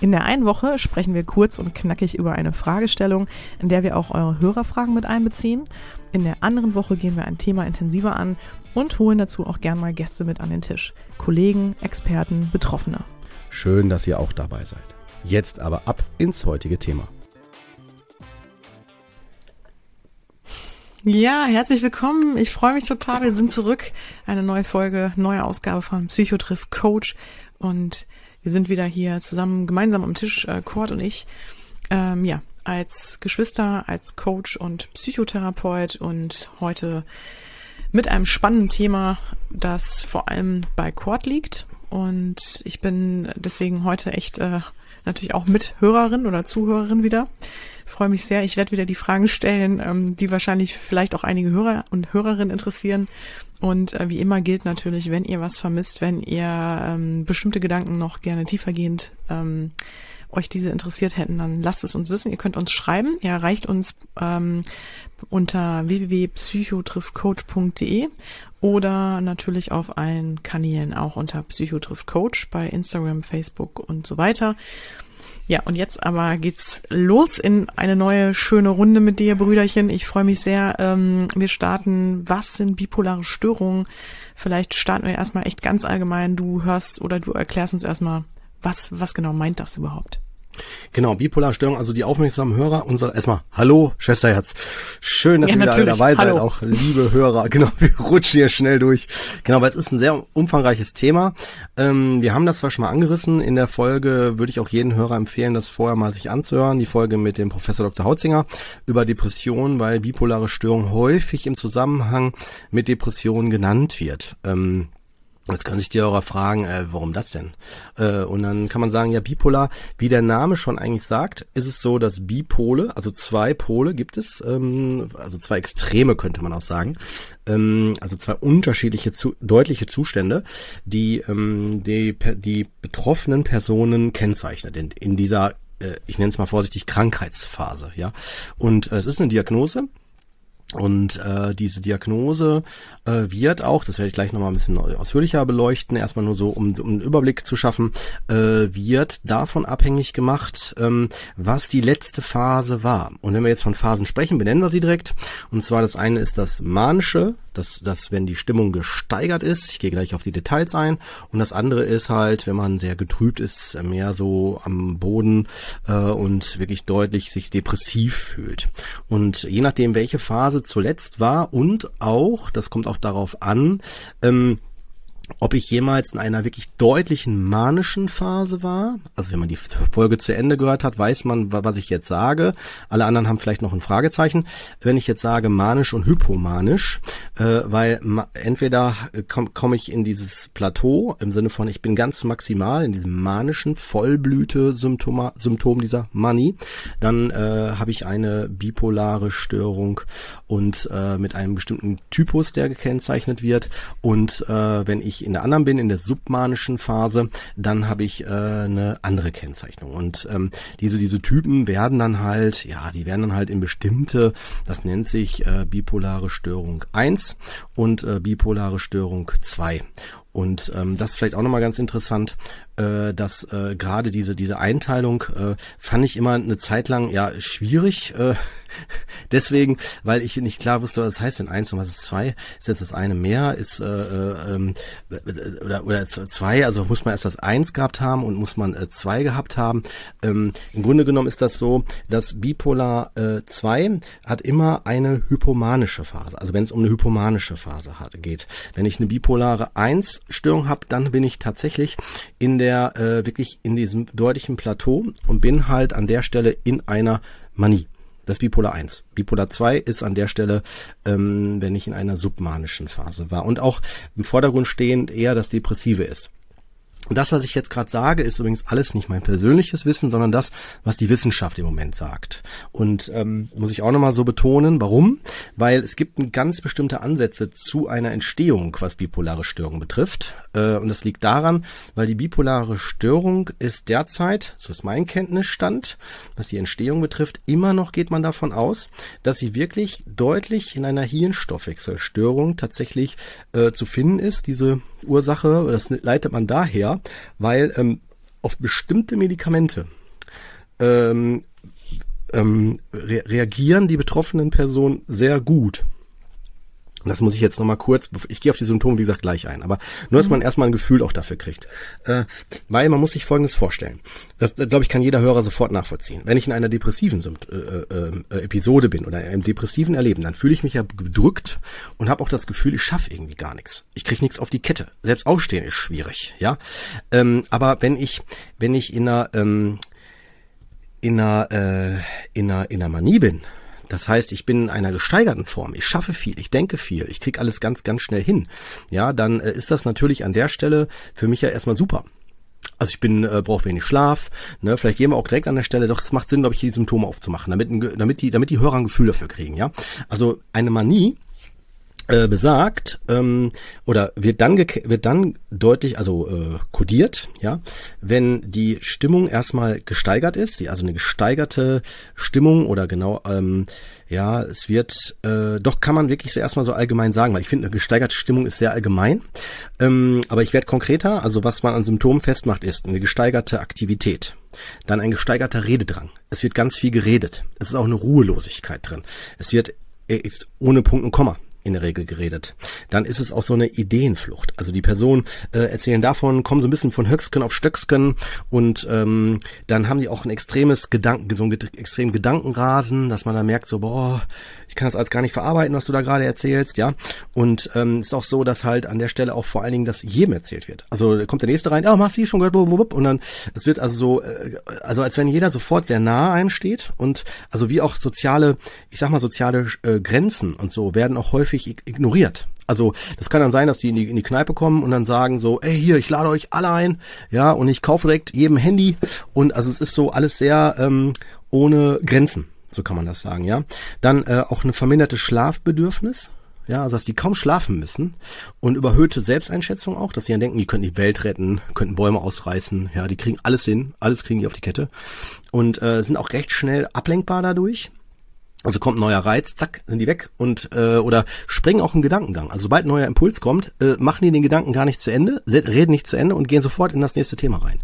In der einen Woche sprechen wir kurz und knackig über eine Fragestellung, in der wir auch eure Hörerfragen mit einbeziehen. In der anderen Woche gehen wir ein Thema intensiver an und holen dazu auch gern mal Gäste mit an den Tisch. Kollegen, Experten, Betroffene. Schön, dass ihr auch dabei seid. Jetzt aber ab ins heutige Thema. Ja, herzlich willkommen. Ich freue mich total. Wir sind zurück. Eine neue Folge, neue Ausgabe von Psychotriff Coach. Und wir sind wieder hier zusammen, gemeinsam am Tisch, äh, Kurt und ich. Ähm, ja, als Geschwister, als Coach und Psychotherapeut und heute mit einem spannenden Thema, das vor allem bei Kurt liegt. Und ich bin deswegen heute echt äh, natürlich auch Mithörerin oder Zuhörerin wieder freue mich sehr. Ich werde wieder die Fragen stellen, ähm, die wahrscheinlich vielleicht auch einige Hörer und Hörerinnen interessieren. Und äh, wie immer gilt natürlich, wenn ihr was vermisst, wenn ihr ähm, bestimmte Gedanken noch gerne tiefergehend ähm, euch diese interessiert hätten, dann lasst es uns wissen. Ihr könnt uns schreiben. Ihr erreicht uns ähm, unter www.psychotriffcoach.de oder natürlich auf allen Kanälen auch unter Psychotriffcoach bei Instagram, Facebook und so weiter. Ja, und jetzt aber geht's los in eine neue schöne Runde mit dir, Brüderchen. Ich freue mich sehr. Ähm, wir starten, was sind bipolare Störungen? Vielleicht starten wir erstmal echt ganz allgemein. Du hörst oder du erklärst uns erstmal, was, was genau meint das überhaupt? Genau, Bipolarstörung, also die aufmerksamen Hörer, unser erstmal Hallo, Schwesterherz. Schön, dass ja, ihr wieder alle dabei seid, Hallo. auch liebe Hörer. Genau, wir rutschen hier schnell durch. Genau, weil es ist ein sehr umfangreiches Thema. Ähm, wir haben das zwar schon mal angerissen. In der Folge würde ich auch jeden Hörer empfehlen, das vorher mal sich anzuhören. Die Folge mit dem Professor Dr. Hautzinger über Depressionen, weil bipolare Störung häufig im Zusammenhang mit Depressionen genannt wird. Ähm, Jetzt können sich die Hörer fragen, äh, warum das denn? Äh, und dann kann man sagen, ja, bipolar, wie der Name schon eigentlich sagt, ist es so, dass Bipole, also zwei Pole gibt es, ähm, also zwei Extreme könnte man auch sagen, ähm, also zwei unterschiedliche, zu, deutliche Zustände, die, ähm, die die betroffenen Personen kennzeichnet in, in dieser, äh, ich nenne es mal vorsichtig, Krankheitsphase. ja. Und äh, es ist eine Diagnose, und äh, diese Diagnose äh, wird auch, das werde ich gleich nochmal ein bisschen ausführlicher beleuchten, erstmal nur so, um, um einen Überblick zu schaffen, äh, wird davon abhängig gemacht, ähm, was die letzte Phase war. Und wenn wir jetzt von Phasen sprechen, benennen wir sie direkt. Und zwar das eine ist das manische dass, dass wenn die Stimmung gesteigert ist, ich gehe gleich auf die Details ein, und das andere ist halt, wenn man sehr getrübt ist, mehr so am Boden äh, und wirklich deutlich sich depressiv fühlt. Und je nachdem, welche Phase zuletzt war und auch, das kommt auch darauf an, ähm, ob ich jemals in einer wirklich deutlichen manischen Phase war. Also wenn man die Folge zu Ende gehört hat, weiß man, was ich jetzt sage. Alle anderen haben vielleicht noch ein Fragezeichen. Wenn ich jetzt sage manisch und hypomanisch, äh, weil entweder komme komm ich in dieses Plateau im Sinne von, ich bin ganz maximal in diesem manischen Vollblüte-Symptom Symptom dieser Manie, dann äh, habe ich eine bipolare Störung und äh, mit einem bestimmten Typus, der gekennzeichnet wird. Und äh, wenn ich ich in der anderen bin, in der submanischen Phase, dann habe ich äh, eine andere Kennzeichnung. Und ähm, diese, diese Typen werden dann halt, ja, die werden dann halt in bestimmte, das nennt sich äh, bipolare Störung 1 und äh, bipolare Störung 2. Und ähm, das ist vielleicht auch nochmal ganz interessant, äh, dass äh, gerade diese, diese Einteilung äh, fand ich immer eine Zeit lang ja schwierig. Äh, deswegen, weil ich nicht klar wusste, was heißt denn eins und was ist zwei? Ist jetzt das eine mehr? Ist äh, äh, ähm, oder, oder zwei, also muss man erst das eins gehabt haben und muss man äh, zwei gehabt haben. Ähm, Im Grunde genommen ist das so, dass Bipolar äh, 2 hat immer eine hypomanische Phase, also wenn es um eine hypomanische Phase hat, geht. Wenn ich eine bipolare 1 Störung habe, dann bin ich tatsächlich in der äh, wirklich in diesem deutlichen Plateau und bin halt an der Stelle in einer Manie. Das Bipolar 1. Bipolar 2 ist an der Stelle, ähm, wenn ich in einer submanischen Phase war. Und auch im Vordergrund stehend eher das Depressive ist. Das, was ich jetzt gerade sage, ist übrigens alles nicht mein persönliches Wissen, sondern das, was die Wissenschaft im Moment sagt. Und ähm, muss ich auch nochmal so betonen, warum? Weil es gibt ganz bestimmte Ansätze zu einer Entstehung, was bipolare Störung betrifft. Äh, und das liegt daran, weil die bipolare Störung ist derzeit, so ist mein Kenntnisstand, was die Entstehung betrifft, immer noch geht man davon aus, dass sie wirklich deutlich in einer Hirnstoffwechselstörung tatsächlich äh, zu finden ist, diese Ursache, das leitet man daher, weil ähm, auf bestimmte Medikamente ähm, ähm, re reagieren die betroffenen Personen sehr gut. Das muss ich jetzt nochmal kurz, ich gehe auf die Symptome, wie gesagt, gleich ein, aber nur, dass man mhm. erstmal ein Gefühl auch dafür kriegt. Äh, weil man muss sich Folgendes vorstellen. Das, glaube ich, kann jeder Hörer sofort nachvollziehen. Wenn ich in einer depressiven äh, äh, äh, Episode bin oder einem depressiven Erleben, dann fühle ich mich ja gedrückt und habe auch das Gefühl, ich schaffe irgendwie gar nichts. Ich kriege nichts auf die Kette. Selbst aufstehen ist schwierig, ja. Ähm, aber wenn ich, wenn ich in einer, ähm, in einer, äh, in einer, in einer Manie bin, das heißt, ich bin in einer gesteigerten Form. Ich schaffe viel, ich denke viel, ich krieg alles ganz, ganz schnell hin. Ja, dann äh, ist das natürlich an der Stelle für mich ja erstmal super. Also ich bin äh, brauche wenig Schlaf, ne? Vielleicht gehen wir auch direkt an der Stelle. Doch es macht Sinn, glaube ich, die Symptome aufzumachen, damit damit die damit die Hörer ein Gefühl dafür kriegen, ja. Also eine Manie äh, besagt ähm, oder wird dann wird dann deutlich also äh, kodiert ja wenn die Stimmung erstmal gesteigert ist die, also eine gesteigerte Stimmung oder genau ähm, ja es wird äh, doch kann man wirklich so erstmal so allgemein sagen weil ich finde eine gesteigerte Stimmung ist sehr allgemein. Ähm, aber ich werde konkreter also was man an Symptomen festmacht ist eine gesteigerte Aktivität dann ein gesteigerter Rededrang. Es wird ganz viel geredet. Es ist auch eine Ruhelosigkeit drin. Es wird ist ohne Punkt und Komma in der Regel geredet. Dann ist es auch so eine Ideenflucht. Also die Personen äh, erzählen davon, kommen so ein bisschen von Höcksken auf Stöcksken und ähm, dann haben die auch ein extremes Gedanken, so ein extrem Gedankenrasen, dass man da merkt so, boah, ich kann das alles gar nicht verarbeiten, was du da gerade erzählst, ja. Und ähm, ist auch so, dass halt an der Stelle auch vor allen Dingen das jedem erzählt wird. Also kommt der nächste rein, ja, oh, machst du schon gehört, und dann, es wird also so, äh, also als wenn jeder sofort sehr nah einem steht und also wie auch soziale, ich sag mal soziale äh, Grenzen und so werden auch häufig häufig ignoriert. Also das kann dann sein, dass die in, die in die Kneipe kommen und dann sagen so, ey hier, ich lade euch alle ein, ja, und ich kaufe direkt jedem Handy und also es ist so alles sehr ähm, ohne Grenzen, so kann man das sagen, ja. Dann äh, auch eine verminderte Schlafbedürfnis, ja, also dass die kaum schlafen müssen und überhöhte Selbsteinschätzung auch, dass sie dann denken, die könnten die Welt retten, könnten Bäume ausreißen, ja, die kriegen alles hin, alles kriegen die auf die Kette und äh, sind auch recht schnell ablenkbar dadurch. Also kommt neuer Reiz, zack, sind die weg und äh, oder springen auch im Gedankengang. Also sobald neuer Impuls kommt, äh, machen die den Gedanken gar nicht zu Ende, reden nicht zu Ende und gehen sofort in das nächste Thema rein.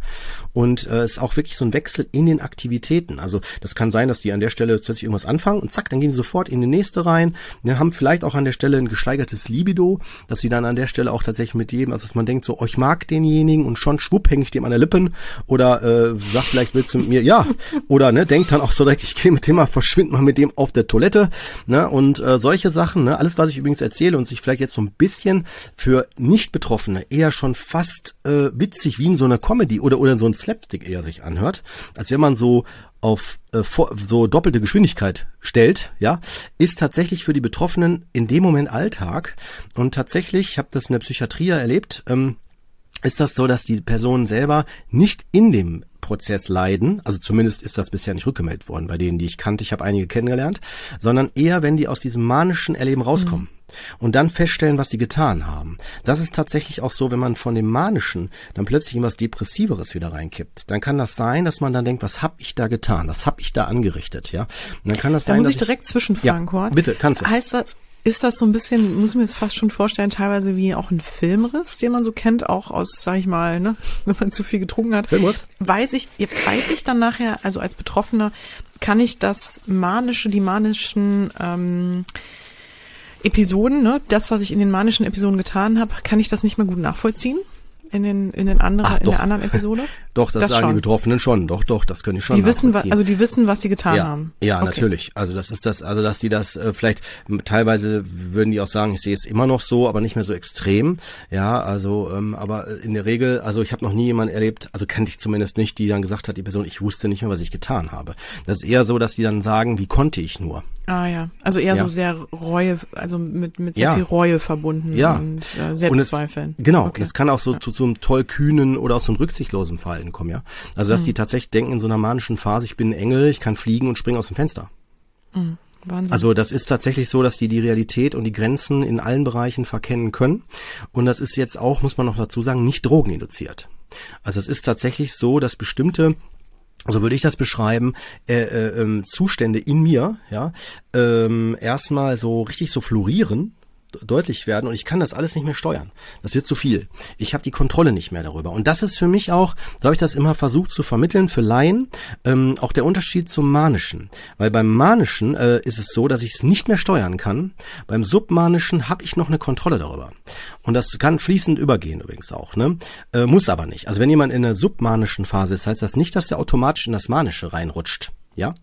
Und äh, ist auch wirklich so ein Wechsel in den Aktivitäten. Also das kann sein, dass die an der Stelle plötzlich irgendwas anfangen und zack, dann gehen sie sofort in die nächste rein. Ja, haben vielleicht auch an der Stelle ein gesteigertes Libido, dass sie dann an der Stelle auch tatsächlich mit jedem, also dass man denkt so, oh, ich mag denjenigen und schon schwupp hänge ich dem an der Lippen oder äh, sagt vielleicht willst du mit mir, ja, oder ne, denkt dann auch so direkt, ich gehe mit dem mal, verschwind mal mit dem auf auf der Toilette, ne, und äh, solche Sachen, ne, alles, was ich übrigens erzähle und sich vielleicht jetzt so ein bisschen für Nicht-Betroffene eher schon fast äh, witzig wie in so einer Comedy oder oder so ein Slapstick eher sich anhört, als wenn man so auf äh, so doppelte Geschwindigkeit stellt, ja, ist tatsächlich für die Betroffenen in dem Moment Alltag. Und tatsächlich, ich habe das in der Psychiatrie erlebt, ähm, ist das so, dass die Personen selber nicht in dem Prozess leiden, also zumindest ist das bisher nicht rückgemeldet worden bei denen, die ich kannte, ich habe einige kennengelernt, sondern eher, wenn die aus diesem manischen Erleben rauskommen. Mhm und dann feststellen, was sie getan haben. Das ist tatsächlich auch so, wenn man von dem Manischen dann plötzlich in was Depressiveres wieder reinkippt. Dann kann das sein, dass man dann denkt, was habe ich da getan? Was habe ich da angerichtet? Ja, und dann kann das da sein. Muss ich direkt zwischenfragen, ja, Kurt? Bitte, kannst du. Heißt das, ist das so ein bisschen, muss man es fast schon vorstellen, teilweise wie auch ein Filmriss, den man so kennt, auch aus, sag ich mal, ne, wenn man zu viel getrunken hat. Filmriss? Weiß ich, weiß ich dann nachher, also als Betroffener, kann ich das manische, die manischen ähm, Episoden, ne, das, was ich in den manischen Episoden getan habe, kann ich das nicht mehr gut nachvollziehen? In den in den anderen Ach, in der anderen Episode? doch, das, das sagen schon. die Betroffenen schon. Doch, doch, das können ich schon. Die wissen, also die wissen, was sie getan ja, haben. Ja, okay. natürlich. Also das ist das, also dass die das äh, vielleicht teilweise würden die auch sagen, ich sehe es immer noch so, aber nicht mehr so extrem. Ja, also ähm, aber in der Regel, also ich habe noch nie jemanden erlebt, also kannte ich zumindest nicht, die dann gesagt hat, die Person, ich wusste nicht mehr, was ich getan habe. Das ist eher so, dass die dann sagen, wie konnte ich nur? Ah ja, also eher ja. so sehr Reue, also mit, mit sehr ja. viel Reue verbunden ja. und äh, Selbstzweifeln. Und es, genau, okay. es kann auch so zu so einem tollkühnen oder aus so einem rücksichtslosen Verhalten kommen, ja. Also dass mhm. die tatsächlich denken in so einer manischen Phase, ich bin ein Engel, ich kann fliegen und springe aus dem Fenster. Mhm. Wahnsinn. Also das ist tatsächlich so, dass die die Realität und die Grenzen in allen Bereichen verkennen können. Und das ist jetzt auch, muss man noch dazu sagen, nicht drogeninduziert. Also es ist tatsächlich so, dass bestimmte so würde ich das beschreiben, äh, äh, ähm, Zustände in mir, ja, ähm, erstmal so richtig so florieren, deutlich werden und ich kann das alles nicht mehr steuern. Das wird zu viel. Ich habe die Kontrolle nicht mehr darüber. Und das ist für mich auch, so habe ich das immer versucht zu vermitteln, für Laien, ähm, auch der Unterschied zum Manischen. Weil beim Manischen äh, ist es so, dass ich es nicht mehr steuern kann. Beim Submanischen habe ich noch eine Kontrolle darüber. Und das kann fließend übergehen übrigens auch. Ne? Äh, muss aber nicht. Also wenn jemand in der submanischen Phase ist, heißt das nicht, dass er automatisch in das Manische reinrutscht. Ja,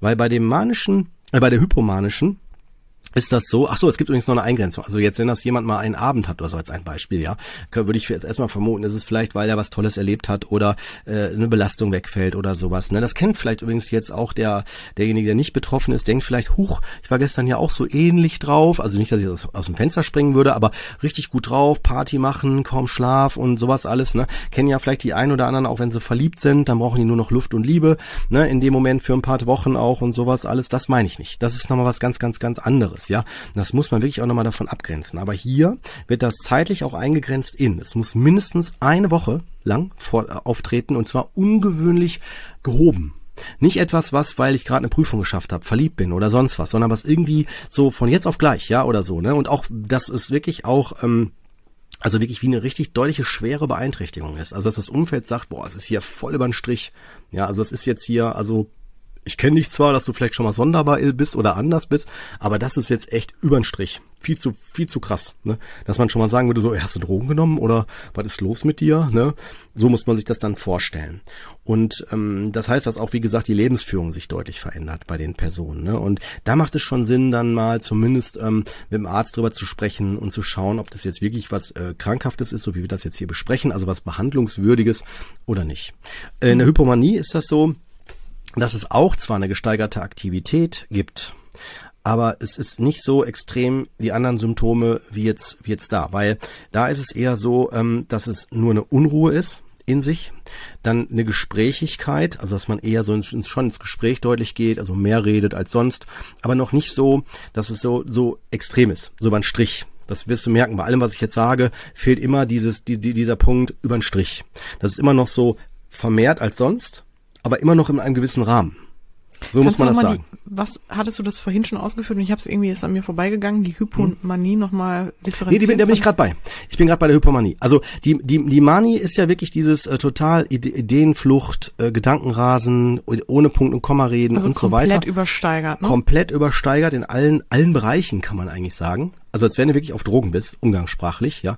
weil bei dem manischen, äh, bei der hypomanischen ist das so? Ach so, es gibt übrigens noch eine Eingrenzung. Also jetzt, wenn das jemand mal einen Abend hat oder so als ein Beispiel, ja, würde ich jetzt erstmal vermuten, ist es vielleicht, weil er was Tolles erlebt hat oder äh, eine Belastung wegfällt oder sowas. Ne? Das kennt vielleicht übrigens jetzt auch der derjenige, der nicht betroffen ist, denkt vielleicht, huch, ich war gestern ja auch so ähnlich drauf. Also nicht, dass ich aus, aus dem Fenster springen würde, aber richtig gut drauf, Party machen, kaum Schlaf und sowas alles. Ne? Kennen ja vielleicht die einen oder anderen, auch wenn sie verliebt sind, dann brauchen die nur noch Luft und Liebe. Ne? In dem Moment für ein paar Wochen auch und sowas alles. Das meine ich nicht. Das ist nochmal was ganz, ganz, ganz anderes anderes, ja. Das muss man wirklich auch nochmal davon abgrenzen. Aber hier wird das zeitlich auch eingegrenzt in. Es muss mindestens eine Woche lang vor, äh, auftreten und zwar ungewöhnlich gehoben. Nicht etwas, was, weil ich gerade eine Prüfung geschafft habe, verliebt bin oder sonst was, sondern was irgendwie so von jetzt auf gleich, ja, oder so, ne? Und auch, dass es wirklich auch, ähm, also wirklich wie eine richtig deutliche schwere Beeinträchtigung ist. Also dass das Umfeld sagt, boah, es ist hier voll über den Strich. Ja, also es ist jetzt hier, also ich kenne dich zwar, dass du vielleicht schon mal sonderbar bist oder anders bist, aber das ist jetzt echt übern Strich. Viel zu, viel zu krass, ne? Dass man schon mal sagen würde, so, hast du Drogen genommen oder was ist los mit dir, ne? So muss man sich das dann vorstellen. Und ähm, das heißt, dass auch, wie gesagt, die Lebensführung sich deutlich verändert bei den Personen, ne? Und da macht es schon Sinn, dann mal zumindest ähm, mit dem Arzt drüber zu sprechen und zu schauen, ob das jetzt wirklich was äh, Krankhaftes ist, so wie wir das jetzt hier besprechen, also was Behandlungswürdiges oder nicht. In der Hypomanie ist das so, dass es auch zwar eine gesteigerte Aktivität gibt, aber es ist nicht so extrem die anderen Symptome wie jetzt, wie jetzt da, weil da ist es eher so, ähm, dass es nur eine Unruhe ist in sich, dann eine Gesprächigkeit, also dass man eher so ins, schon ins Gespräch deutlich geht, also mehr redet als sonst, aber noch nicht so, dass es so, so extrem ist, so über einen Strich. Das wirst du merken. Bei allem, was ich jetzt sage, fehlt immer dieses, die, die, dieser Punkt über den Strich. Das ist immer noch so vermehrt als sonst, aber immer noch in einem gewissen Rahmen. So Kannst muss man das sagen. Die, was hattest du das vorhin schon ausgeführt und ich habe es irgendwie ist an mir vorbeigegangen, die Hypomanie hm. nochmal differenziert? Nee, die, da bin ich gerade bei. Ich bin gerade bei der Hypomanie. Also die die die Manie ist ja wirklich dieses äh, total Ideenflucht, äh, Gedankenrasen, ohne Punkt und Komma reden also und so weiter. Komplett übersteigert, ne? Komplett übersteigert in allen allen Bereichen kann man eigentlich sagen also als wenn du wirklich auf Drogen bist, umgangssprachlich, ja,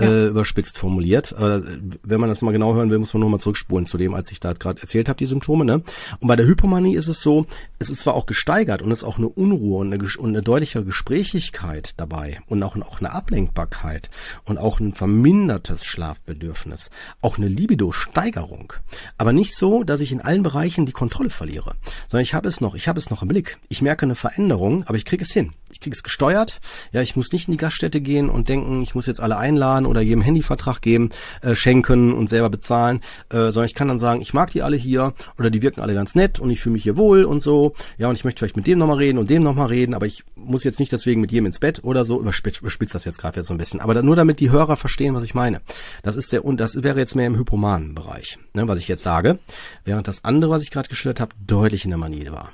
ja. Äh, überspitzt formuliert. Aber wenn man das mal genau hören will, muss man nur mal zurückspulen zu dem, als ich da gerade erzählt habe, die Symptome. Ne? Und bei der Hypomanie ist es so, es ist zwar auch gesteigert und es ist auch eine Unruhe und eine, und eine deutliche Gesprächigkeit dabei und auch, auch eine Ablenkbarkeit und auch ein vermindertes Schlafbedürfnis, auch eine Libido-Steigerung. Aber nicht so, dass ich in allen Bereichen die Kontrolle verliere, sondern ich habe es noch, ich habe es noch im Blick. Ich merke eine Veränderung, aber ich kriege es hin. Ich kriege es gesteuert. Ja, ich muss nicht in die Gaststätte gehen und denken, ich muss jetzt alle einladen oder jedem Handyvertrag geben, äh, schenken und selber bezahlen, äh, sondern ich kann dann sagen, ich mag die alle hier oder die wirken alle ganz nett und ich fühle mich hier wohl und so. Ja, und ich möchte vielleicht mit dem nochmal reden und dem nochmal reden, aber ich muss jetzt nicht deswegen mit jedem ins Bett oder so. Überspitzt, überspitzt das jetzt gerade jetzt so ein bisschen. Aber nur damit die Hörer verstehen, was ich meine. Das ist der, und das wäre jetzt mehr im hypomanen Bereich, ne, was ich jetzt sage. Während das andere, was ich gerade geschildert habe, deutlich in der Manie war.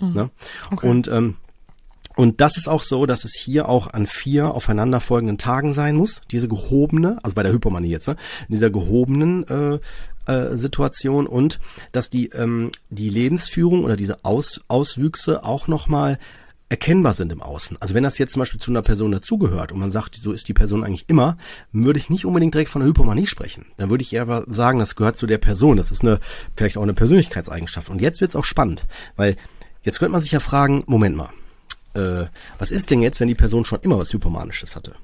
Mhm. Ne? Okay. Und ähm, und das ist auch so, dass es hier auch an vier aufeinanderfolgenden Tagen sein muss. Diese gehobene, also bei der Hypomanie jetzt, ne, in dieser gehobenen äh, äh, Situation und dass die ähm, die Lebensführung oder diese Aus, Auswüchse auch nochmal erkennbar sind im Außen. Also wenn das jetzt zum Beispiel zu einer Person dazugehört und man sagt, so ist die Person eigentlich immer, würde ich nicht unbedingt direkt von einer Hypomanie sprechen. Dann würde ich eher sagen, das gehört zu der Person. Das ist eine vielleicht auch eine Persönlichkeitseigenschaft. Und jetzt wird's auch spannend, weil jetzt könnte man sich ja fragen, Moment mal, äh, was ist denn jetzt, wenn die Person schon immer was Hypomanisches hatte?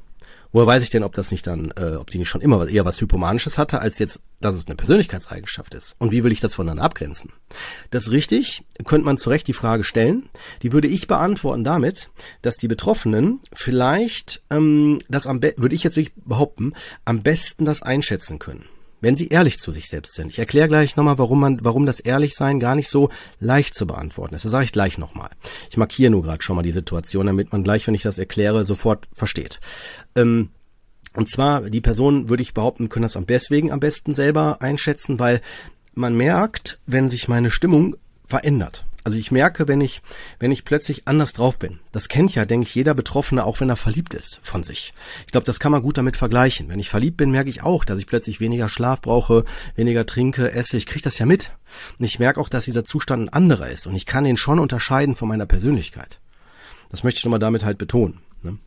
Woher weiß ich denn, ob das nicht dann, äh, ob die nicht schon immer eher was Hypomanisches hatte, als jetzt, dass es eine Persönlichkeitseigenschaft ist? Und wie will ich das voneinander abgrenzen? Das ist richtig, könnte man zu Recht die Frage stellen. Die würde ich beantworten damit, dass die Betroffenen vielleicht ähm, das am würde ich jetzt wirklich behaupten, am besten das einschätzen können wenn sie ehrlich zu sich selbst sind. Ich erkläre gleich nochmal, warum man, warum das Ehrlichsein gar nicht so leicht zu beantworten ist. Das sage ich gleich nochmal. Ich markiere nur gerade schon mal die Situation, damit man gleich, wenn ich das erkläre, sofort versteht. Ähm, und zwar, die Person, würde ich behaupten, können das am deswegen am besten selber einschätzen, weil man merkt, wenn sich meine Stimmung verändert. Also ich merke, wenn ich, wenn ich plötzlich anders drauf bin. Das kennt ja, denke ich, jeder Betroffene, auch wenn er verliebt ist von sich. Ich glaube, das kann man gut damit vergleichen. Wenn ich verliebt bin, merke ich auch, dass ich plötzlich weniger Schlaf brauche, weniger trinke, esse. Ich kriege das ja mit. Und ich merke auch, dass dieser Zustand ein anderer ist. Und ich kann ihn schon unterscheiden von meiner Persönlichkeit. Das möchte ich nochmal damit halt betonen. Ne?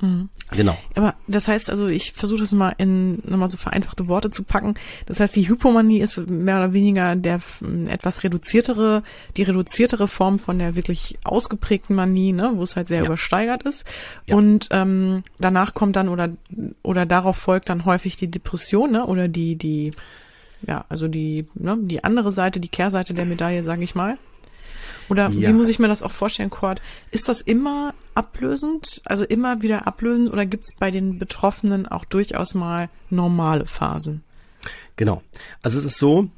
Mhm. Genau. Aber das heißt also, ich versuche das mal in nochmal so vereinfachte Worte zu packen. Das heißt, die Hypomanie ist mehr oder weniger der etwas reduziertere, die reduziertere Form von der wirklich ausgeprägten Manie, ne, wo es halt sehr ja. übersteigert ist. Ja. Und ähm, danach kommt dann oder oder darauf folgt dann häufig die Depression, ne, oder die die ja, also die ne, die andere Seite, die Kehrseite der Medaille, sage ich mal. Oder ja. wie muss ich mir das auch vorstellen, Cord? Ist das immer ablösend, also immer wieder ablösend oder gibt es bei den Betroffenen auch durchaus mal normale Phasen? Genau. Also es ist so,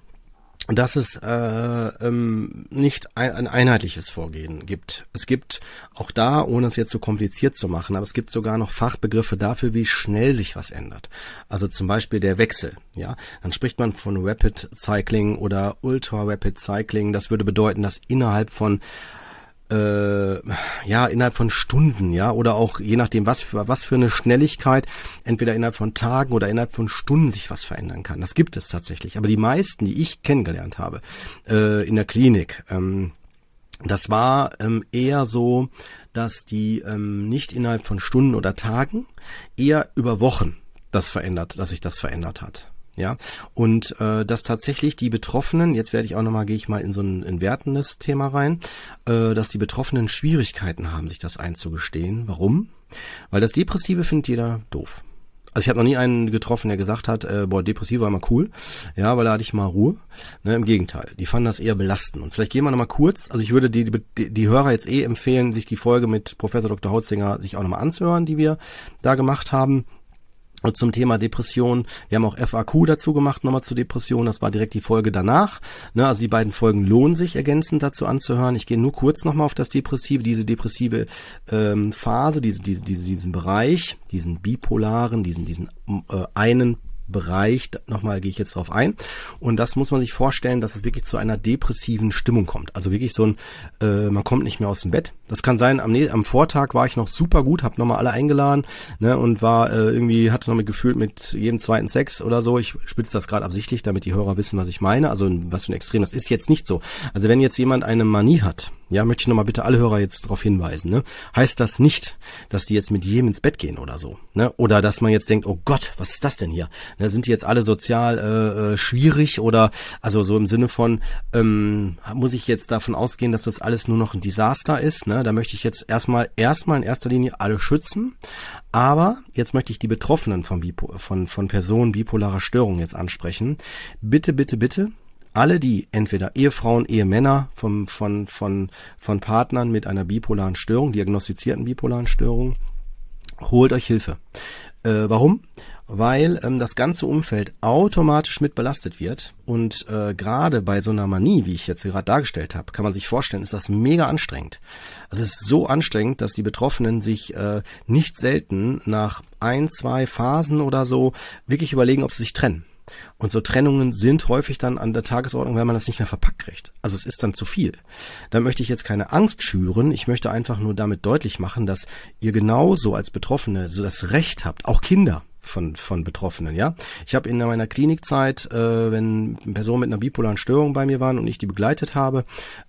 dass es äh, ähm, nicht ein, ein einheitliches Vorgehen gibt. Es gibt auch da, ohne es jetzt so kompliziert zu machen, aber es gibt sogar noch Fachbegriffe dafür, wie schnell sich was ändert. Also zum Beispiel der Wechsel. Ja, dann spricht man von Rapid Cycling oder Ultra Rapid Cycling. Das würde bedeuten, dass innerhalb von äh, ja innerhalb von Stunden, ja, oder auch je nachdem, was für was für eine Schnelligkeit, entweder innerhalb von Tagen oder innerhalb von Stunden sich was verändern kann. Das gibt es tatsächlich. Aber die meisten, die ich kennengelernt habe äh, in der Klinik, ähm, das war ähm, eher so, dass die ähm, nicht innerhalb von Stunden oder Tagen, eher über Wochen das verändert, dass sich das verändert hat ja und äh, dass tatsächlich die Betroffenen jetzt werde ich auch nochmal gehe ich mal in so ein, ein wertendes Thema rein äh, dass die Betroffenen Schwierigkeiten haben sich das einzugestehen warum weil das Depressive findet jeder doof also ich habe noch nie einen getroffen, der gesagt hat, äh, boah, depressiv war immer cool. Ja, weil da hatte ich mal Ruhe. Ne, Im Gegenteil, die fanden das eher belastend. Und vielleicht gehen wir nochmal kurz, also ich würde die, die, die Hörer jetzt eh empfehlen, sich die Folge mit Professor Dr. Hautzinger sich auch nochmal anzuhören, die wir da gemacht haben zum Thema Depression. Wir haben auch FAQ dazu gemacht, nochmal zu Depression. Das war direkt die Folge danach. Ne, also die beiden Folgen lohnen sich ergänzend dazu anzuhören. Ich gehe nur kurz nochmal auf das Depressive, diese depressive ähm, Phase, diese, diese, diesen Bereich, diesen bipolaren, diesen, diesen äh, einen Bereich, nochmal gehe ich jetzt drauf ein. Und das muss man sich vorstellen, dass es wirklich zu einer depressiven Stimmung kommt. Also wirklich so ein, äh, man kommt nicht mehr aus dem Bett. Das kann sein, am, am Vortag war ich noch super gut, habe nochmal alle eingeladen ne, und war äh, irgendwie, hatte noch gefühlt mit jedem zweiten Sex oder so. Ich spitze das gerade absichtlich, damit die Hörer wissen, was ich meine. Also was für ein Extrem, das ist jetzt nicht so. Also wenn jetzt jemand eine Manie hat, ja, möchte ich nochmal bitte alle Hörer jetzt darauf hinweisen, ne? Heißt das nicht, dass die jetzt mit jedem ins Bett gehen oder so, ne? Oder dass man jetzt denkt, oh Gott, was ist das denn hier? Ne, sind die jetzt alle sozial äh, äh, schwierig oder also so im Sinne von, ähm, muss ich jetzt davon ausgehen, dass das alles nur noch ein Desaster ist, ne? Da möchte ich jetzt erstmal erstmal in erster Linie alle schützen, aber jetzt möchte ich die Betroffenen von, Bipo von, von Personen bipolarer Störung jetzt ansprechen. Bitte, bitte, bitte, alle die entweder Ehefrauen, Ehemänner vom, von, von, von Partnern mit einer bipolaren Störung, diagnostizierten bipolaren Störung, holt euch Hilfe. Äh, warum? Weil ähm, das ganze Umfeld automatisch mit belastet wird und äh, gerade bei so einer Manie, wie ich jetzt gerade dargestellt habe, kann man sich vorstellen, ist das mega anstrengend. Also es ist so anstrengend, dass die Betroffenen sich äh, nicht selten nach ein, zwei Phasen oder so wirklich überlegen, ob sie sich trennen. Und so Trennungen sind häufig dann an der Tagesordnung, wenn man das nicht mehr verpackt kriegt. Also es ist dann zu viel. Da möchte ich jetzt keine Angst schüren. Ich möchte einfach nur damit deutlich machen, dass ihr genauso als Betroffene so das Recht habt, auch Kinder, von, von Betroffenen, ja. Ich habe in meiner Klinikzeit, äh, wenn Personen mit einer bipolaren Störung bei mir waren und ich die begleitet habe,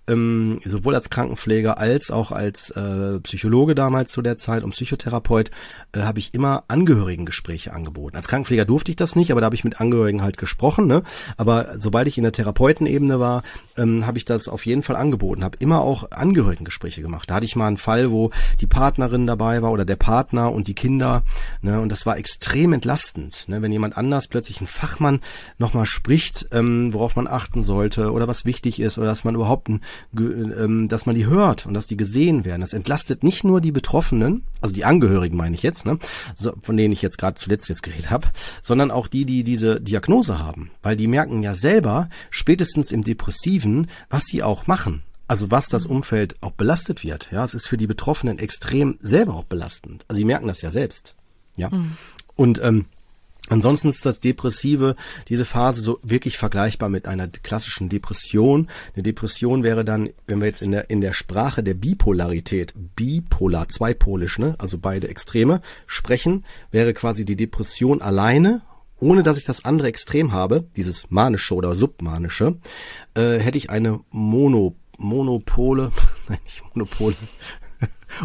ähm, sowohl als Krankenpfleger als auch als äh, Psychologe damals zu der Zeit und Psychotherapeut, äh, habe ich immer Angehörigengespräche angeboten. Als Krankenpfleger durfte ich das nicht, aber da habe ich mit Angehörigen halt gesprochen, ne. Aber sobald ich in der Therapeutenebene war, ähm, habe ich das auf jeden Fall angeboten, habe immer auch Angehörigengespräche gemacht. Da hatte ich mal einen Fall, wo die Partnerin dabei war oder der Partner und die Kinder, ne, und das war extrem extrem entlastend, ne? wenn jemand anders plötzlich ein Fachmann nochmal spricht, ähm, worauf man achten sollte oder was wichtig ist oder dass man überhaupt, ein, ähm, dass man die hört und dass die gesehen werden. Das entlastet nicht nur die Betroffenen, also die Angehörigen meine ich jetzt, ne? so, von denen ich jetzt gerade zuletzt jetzt geredet habe, sondern auch die, die diese Diagnose haben, weil die merken ja selber spätestens im Depressiven, was sie auch machen. Also was das Umfeld auch belastet wird. Ja, es ist für die Betroffenen extrem selber auch belastend. Also sie merken das ja selbst. Ja. Mhm. Und ähm, Ansonsten ist das Depressive, diese Phase so wirklich vergleichbar mit einer klassischen Depression. Eine Depression wäre dann, wenn wir jetzt in der, in der Sprache der Bipolarität, bipolar, zweipolisch, ne, also beide Extreme, sprechen, wäre quasi die Depression alleine, ohne dass ich das andere Extrem habe, dieses manische oder submanische, äh, hätte ich eine Mono, Monopole, nein, nicht Monopole,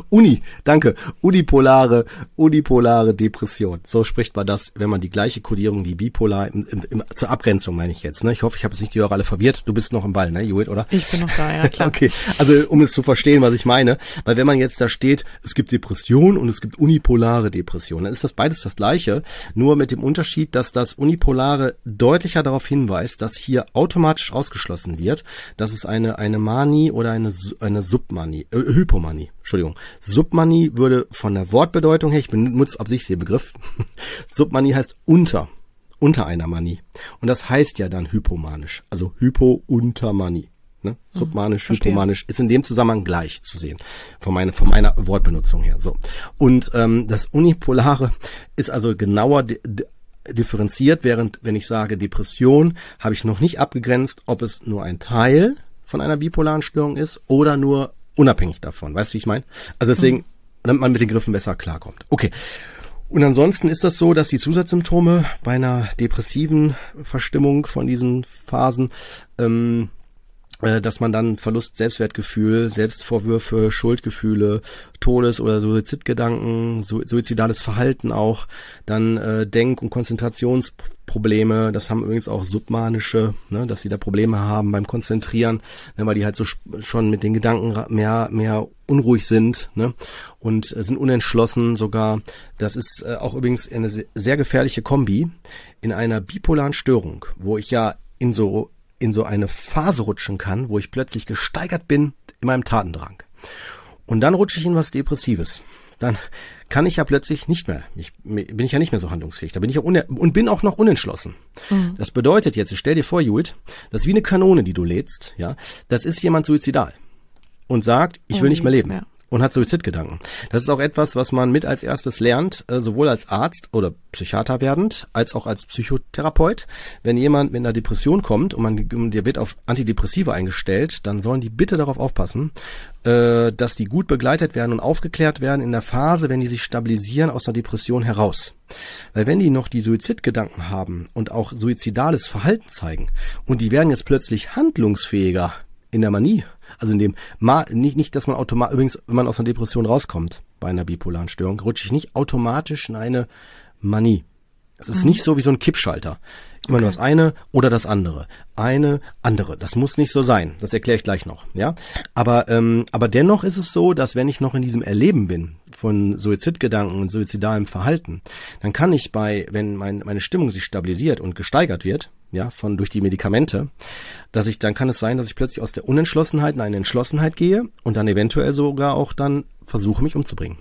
Uni, danke. Unipolare, unipolare Depression. So spricht man das, wenn man die gleiche Kodierung wie bipolar im, im, im, zur Abgrenzung meine ich jetzt. Ne? Ich hoffe, ich habe jetzt nicht die Hörer alle verwirrt. Du bist noch im Ball, ne, Judith, oder? Ich bin noch da, ja klar. okay, also um es zu verstehen, was ich meine, weil wenn man jetzt da steht, es gibt Depression und es gibt unipolare Depression, dann ist das beides das gleiche, nur mit dem Unterschied, dass das unipolare deutlicher darauf hinweist, dass hier automatisch ausgeschlossen wird, dass es eine eine Manie oder eine eine Submanie, äh, Hypomanie Entschuldigung, Submanie würde von der Wortbedeutung her, ich benutze absichtlich den Begriff, Submanie heißt unter, unter einer Manie. Und das heißt ja dann hypomanisch, also Hypo unter Manie. Ne? Hm, Submanisch, Verstehe. hypomanisch ist in dem Zusammenhang gleich zu sehen, von, meine, von meiner Wortbenutzung her. So Und ähm, das Unipolare ist also genauer differenziert, während wenn ich sage Depression, habe ich noch nicht abgegrenzt, ob es nur ein Teil von einer bipolaren Störung ist oder nur unabhängig davon. Weißt du, wie ich meine? Also deswegen, damit man mit den Griffen besser klarkommt. Okay. Und ansonsten ist das so, dass die Zusatzsymptome bei einer depressiven Verstimmung von diesen Phasen ähm, äh, dass man dann Verlust Selbstwertgefühl, Selbstvorwürfe, Schuldgefühle, Todes- oder Suizidgedanken, suizidales Verhalten auch, dann äh, Denk- und Konzentrationsprobleme, das haben übrigens auch submanische, ne, dass sie da Probleme haben beim Konzentrieren, ne, weil die halt so schon mit den Gedanken mehr, mehr unruhig sind ne, und äh, sind unentschlossen sogar. Das ist äh, auch übrigens eine sehr gefährliche Kombi in einer bipolaren Störung, wo ich ja in so in so eine Phase rutschen kann, wo ich plötzlich gesteigert bin in meinem Tatendrang. Und dann rutsche ich in was Depressives. Dann kann ich ja plötzlich nicht mehr, ich, bin ich ja nicht mehr so handlungsfähig. Da bin ich ja und bin auch noch unentschlossen. Mhm. Das bedeutet jetzt, stell dir vor, Jult, das ist wie eine Kanone, die du lädst, ja. Das ist jemand suizidal und sagt, ich will nicht mehr leben. Ja und hat Suizidgedanken. Das ist auch etwas, was man mit als erstes lernt, äh, sowohl als Arzt oder Psychiater werdend, als auch als Psychotherapeut. Wenn jemand mit einer Depression kommt und man der wird auf Antidepressiva eingestellt, dann sollen die bitte darauf aufpassen, äh, dass die gut begleitet werden und aufgeklärt werden in der Phase, wenn die sich stabilisieren aus der Depression heraus. Weil wenn die noch die Suizidgedanken haben und auch suizidales Verhalten zeigen und die werden jetzt plötzlich handlungsfähiger in der Manie also in dem, Ma nicht, nicht, dass man automatisch, übrigens, wenn man aus einer Depression rauskommt, bei einer bipolaren Störung, rutsche ich nicht automatisch in eine Manie. Es ist mhm. nicht so wie so ein Kippschalter. Immer okay. nur das eine oder das andere. Eine, andere. Das muss nicht so sein. Das erkläre ich gleich noch. Ja, aber ähm, aber dennoch ist es so, dass wenn ich noch in diesem Erleben bin von Suizidgedanken und suizidalem Verhalten, dann kann ich bei, wenn mein, meine Stimmung sich stabilisiert und gesteigert wird, ja, von durch die Medikamente, dass ich dann kann es sein, dass ich plötzlich aus der Unentschlossenheit in eine Entschlossenheit gehe und dann eventuell sogar auch dann versuche mich umzubringen.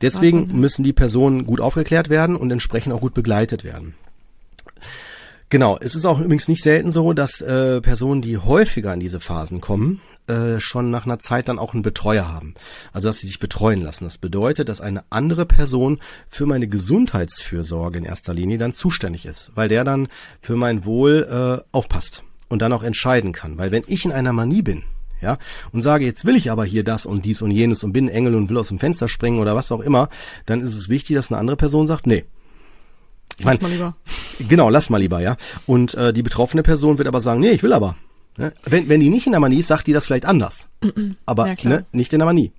Deswegen Wahnsinn. müssen die Personen gut aufgeklärt werden und entsprechend auch gut begleitet werden. Genau, es ist auch übrigens nicht selten so, dass äh, Personen, die häufiger in diese Phasen kommen, äh, schon nach einer Zeit dann auch einen Betreuer haben. Also dass sie sich betreuen lassen. Das bedeutet, dass eine andere Person für meine Gesundheitsfürsorge in erster Linie dann zuständig ist, weil der dann für mein Wohl äh, aufpasst und dann auch entscheiden kann. Weil wenn ich in einer Manie bin, ja, und sage, jetzt will ich aber hier das und dies und jenes und bin Engel und will aus dem Fenster springen oder was auch immer, dann ist es wichtig, dass eine andere Person sagt, nee, Ich mein, lass mal lieber. Genau, lass mal lieber, ja. Und äh, die betroffene Person wird aber sagen, nee, ich will aber. Ne? Wenn, wenn die nicht in der Manie ist, sagt die das vielleicht anders. aber ja, ne, nicht in der Manie.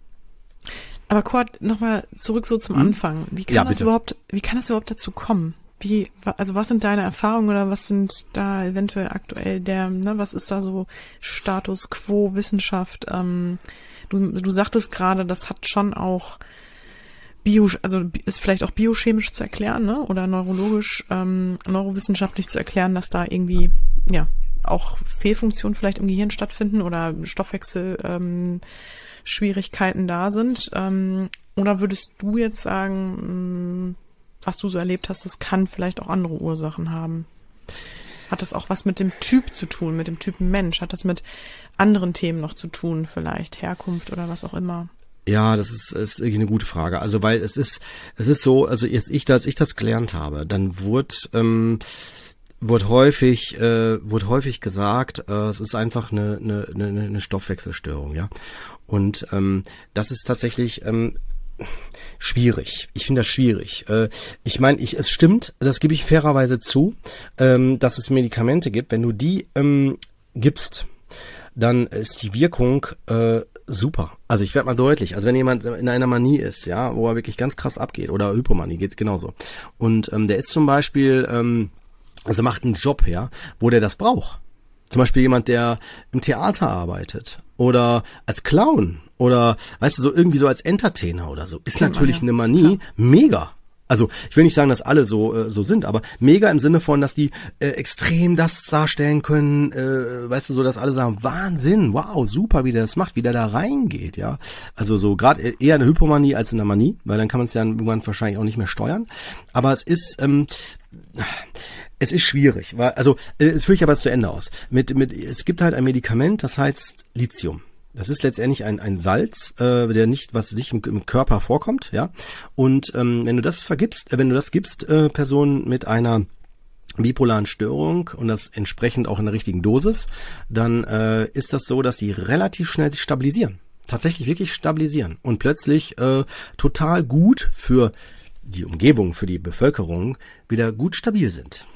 Aber Kurt, nochmal zurück so zum hm? Anfang. Wie kann ja, das überhaupt, wie kann das überhaupt dazu kommen? Wie, also was sind deine Erfahrungen oder was sind da eventuell aktuell der, ne, was ist da so Status quo Wissenschaft? Ähm, du, du sagtest gerade, das hat schon auch bio, also ist vielleicht auch biochemisch zu erklären, ne? Oder neurologisch, ähm, neurowissenschaftlich zu erklären, dass da irgendwie, ja, auch Fehlfunktionen vielleicht im Gehirn stattfinden oder Stoffwechsel ähm, Schwierigkeiten da sind. Ähm, oder würdest du jetzt sagen, was du so erlebt hast, das kann vielleicht auch andere Ursachen haben. Hat das auch was mit dem Typ zu tun, mit dem Typen Mensch? Hat das mit anderen Themen noch zu tun, vielleicht Herkunft oder was auch immer? Ja, das ist, ist eine gute Frage. Also weil es ist, es ist so, also jetzt ich, als ich das gelernt habe, dann wurde ähm, wurde häufig äh, wurde häufig gesagt, äh, es ist einfach eine, eine, eine, eine Stoffwechselstörung, ja. Und ähm, das ist tatsächlich ähm, schwierig. Ich finde das schwierig. Äh, ich meine, ich, es stimmt, das gebe ich fairerweise zu, ähm, dass es Medikamente gibt. Wenn du die ähm, gibst, dann ist die Wirkung äh, super. Also ich werde mal deutlich. Also wenn jemand in einer Manie ist, ja, wo er wirklich ganz krass abgeht oder Hypomanie geht genauso. Und ähm, der ist zum Beispiel, ähm, also macht einen Job, ja, wo der das braucht. Zum Beispiel jemand, der im Theater arbeitet oder als Clown oder weißt du so irgendwie so als Entertainer oder so ist Kennt natürlich ja. eine Manie Klar. mega. Also ich will nicht sagen, dass alle so äh, so sind, aber mega im Sinne von, dass die äh, extrem das darstellen können, äh, weißt du, so dass alle sagen, Wahnsinn, wow, super, wie der das macht, wie der da reingeht, ja. Also so gerade eher eine Hypomanie als eine Manie, weil dann kann man es ja irgendwann wahrscheinlich auch nicht mehr steuern. Aber es ist ähm, es ist schwierig, weil also äh, es führe ich aber zu Ende aus. Mit mit es gibt halt ein Medikament, das heißt Lithium. Das ist letztendlich ein, ein Salz, äh, der nicht, was nicht im, im Körper vorkommt, ja. Und ähm, wenn du das vergibst, äh, wenn du das gibst, äh, Personen mit einer bipolaren Störung und das entsprechend auch in der richtigen Dosis, dann äh, ist das so, dass die relativ schnell sich stabilisieren. Tatsächlich wirklich stabilisieren und plötzlich äh, total gut für die Umgebung, für die Bevölkerung wieder gut stabil sind.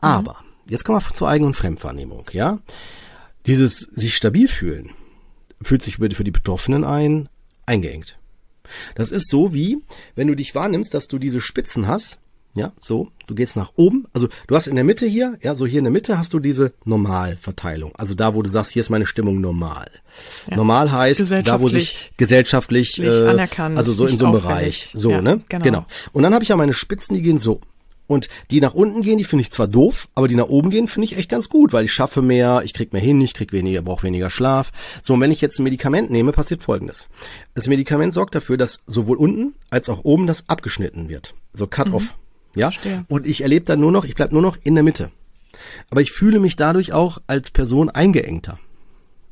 Aber, mhm. jetzt kommen wir zur Eigen- und Fremdwahrnehmung, ja. Dieses sich stabil fühlen, fühlt sich für die Betroffenen ein, eingeengt. Das ist so wie, wenn du dich wahrnimmst, dass du diese Spitzen hast, ja, so, du gehst nach oben, also du hast in der Mitte hier, ja, so hier in der Mitte hast du diese Normalverteilung, also da, wo du sagst, hier ist meine Stimmung normal. Ja. Normal heißt, da, wo sich gesellschaftlich, äh, also so in so einem Bereich, so, ja, ne, genau. genau. Und dann habe ich ja meine Spitzen, die gehen so. Und die nach unten gehen, die finde ich zwar doof, aber die nach oben gehen, finde ich echt ganz gut, weil ich schaffe mehr, ich krieg mehr hin, ich krieg weniger, brauche weniger Schlaf. So, und wenn ich jetzt ein Medikament nehme, passiert folgendes. Das Medikament sorgt dafür, dass sowohl unten als auch oben das abgeschnitten wird. So Cut-off. Mhm. Ja. Verstehe. Und ich erlebe dann nur noch, ich bleib nur noch in der Mitte. Aber ich fühle mich dadurch auch als Person eingeengter.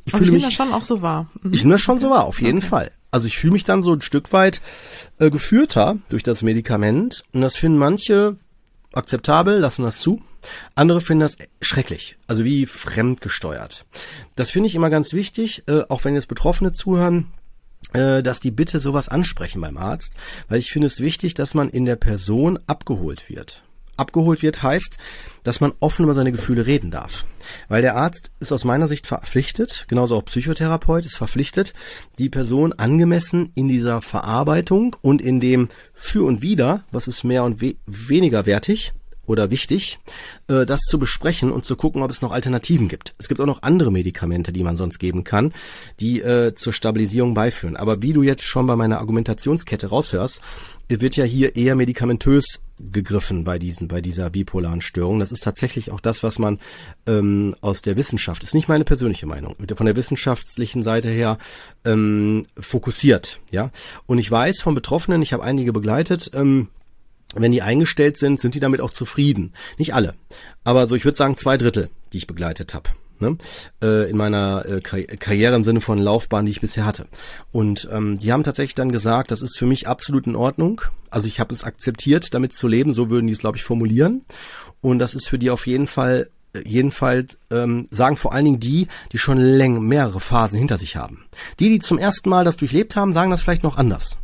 Ich also fühle ich mich, das schon auch so wahr. Mhm. Ich nehme das schon okay. so wahr, auf jeden okay. Fall. Also ich fühle mich dann so ein Stück weit äh, geführter durch das Medikament. Und das finden manche akzeptabel, lassen das zu. Andere finden das schrecklich, also wie fremdgesteuert. Das finde ich immer ganz wichtig, äh, auch wenn jetzt Betroffene zuhören, äh, dass die bitte sowas ansprechen beim Arzt, weil ich finde es wichtig, dass man in der Person abgeholt wird abgeholt wird, heißt, dass man offen über seine Gefühle reden darf. Weil der Arzt ist aus meiner Sicht verpflichtet, genauso auch Psychotherapeut ist verpflichtet, die Person angemessen in dieser Verarbeitung und in dem Für und Wider, was ist mehr und we weniger wertig, oder wichtig, äh, das zu besprechen und zu gucken, ob es noch Alternativen gibt. Es gibt auch noch andere Medikamente, die man sonst geben kann, die äh, zur Stabilisierung beiführen. Aber wie du jetzt schon bei meiner Argumentationskette raushörst, wird ja hier eher medikamentös gegriffen bei diesen, bei dieser bipolaren Störung. Das ist tatsächlich auch das, was man ähm, aus der Wissenschaft, ist nicht meine persönliche Meinung, von der wissenschaftlichen Seite her ähm, fokussiert. Ja, und ich weiß von Betroffenen, ich habe einige begleitet. Ähm, wenn die eingestellt sind, sind die damit auch zufrieden. Nicht alle, aber so ich würde sagen zwei Drittel, die ich begleitet habe ne? äh, in meiner äh, Karriere im Sinne von Laufbahn, die ich bisher hatte. Und ähm, die haben tatsächlich dann gesagt, das ist für mich absolut in Ordnung. Also ich habe es akzeptiert, damit zu leben, so würden die es, glaube ich, formulieren. Und das ist für die auf jeden Fall äh, jedenfalls ähm, sagen vor allen Dingen die, die schon länger mehrere Phasen hinter sich haben. Die, die zum ersten Mal das durchlebt haben, sagen das vielleicht noch anders.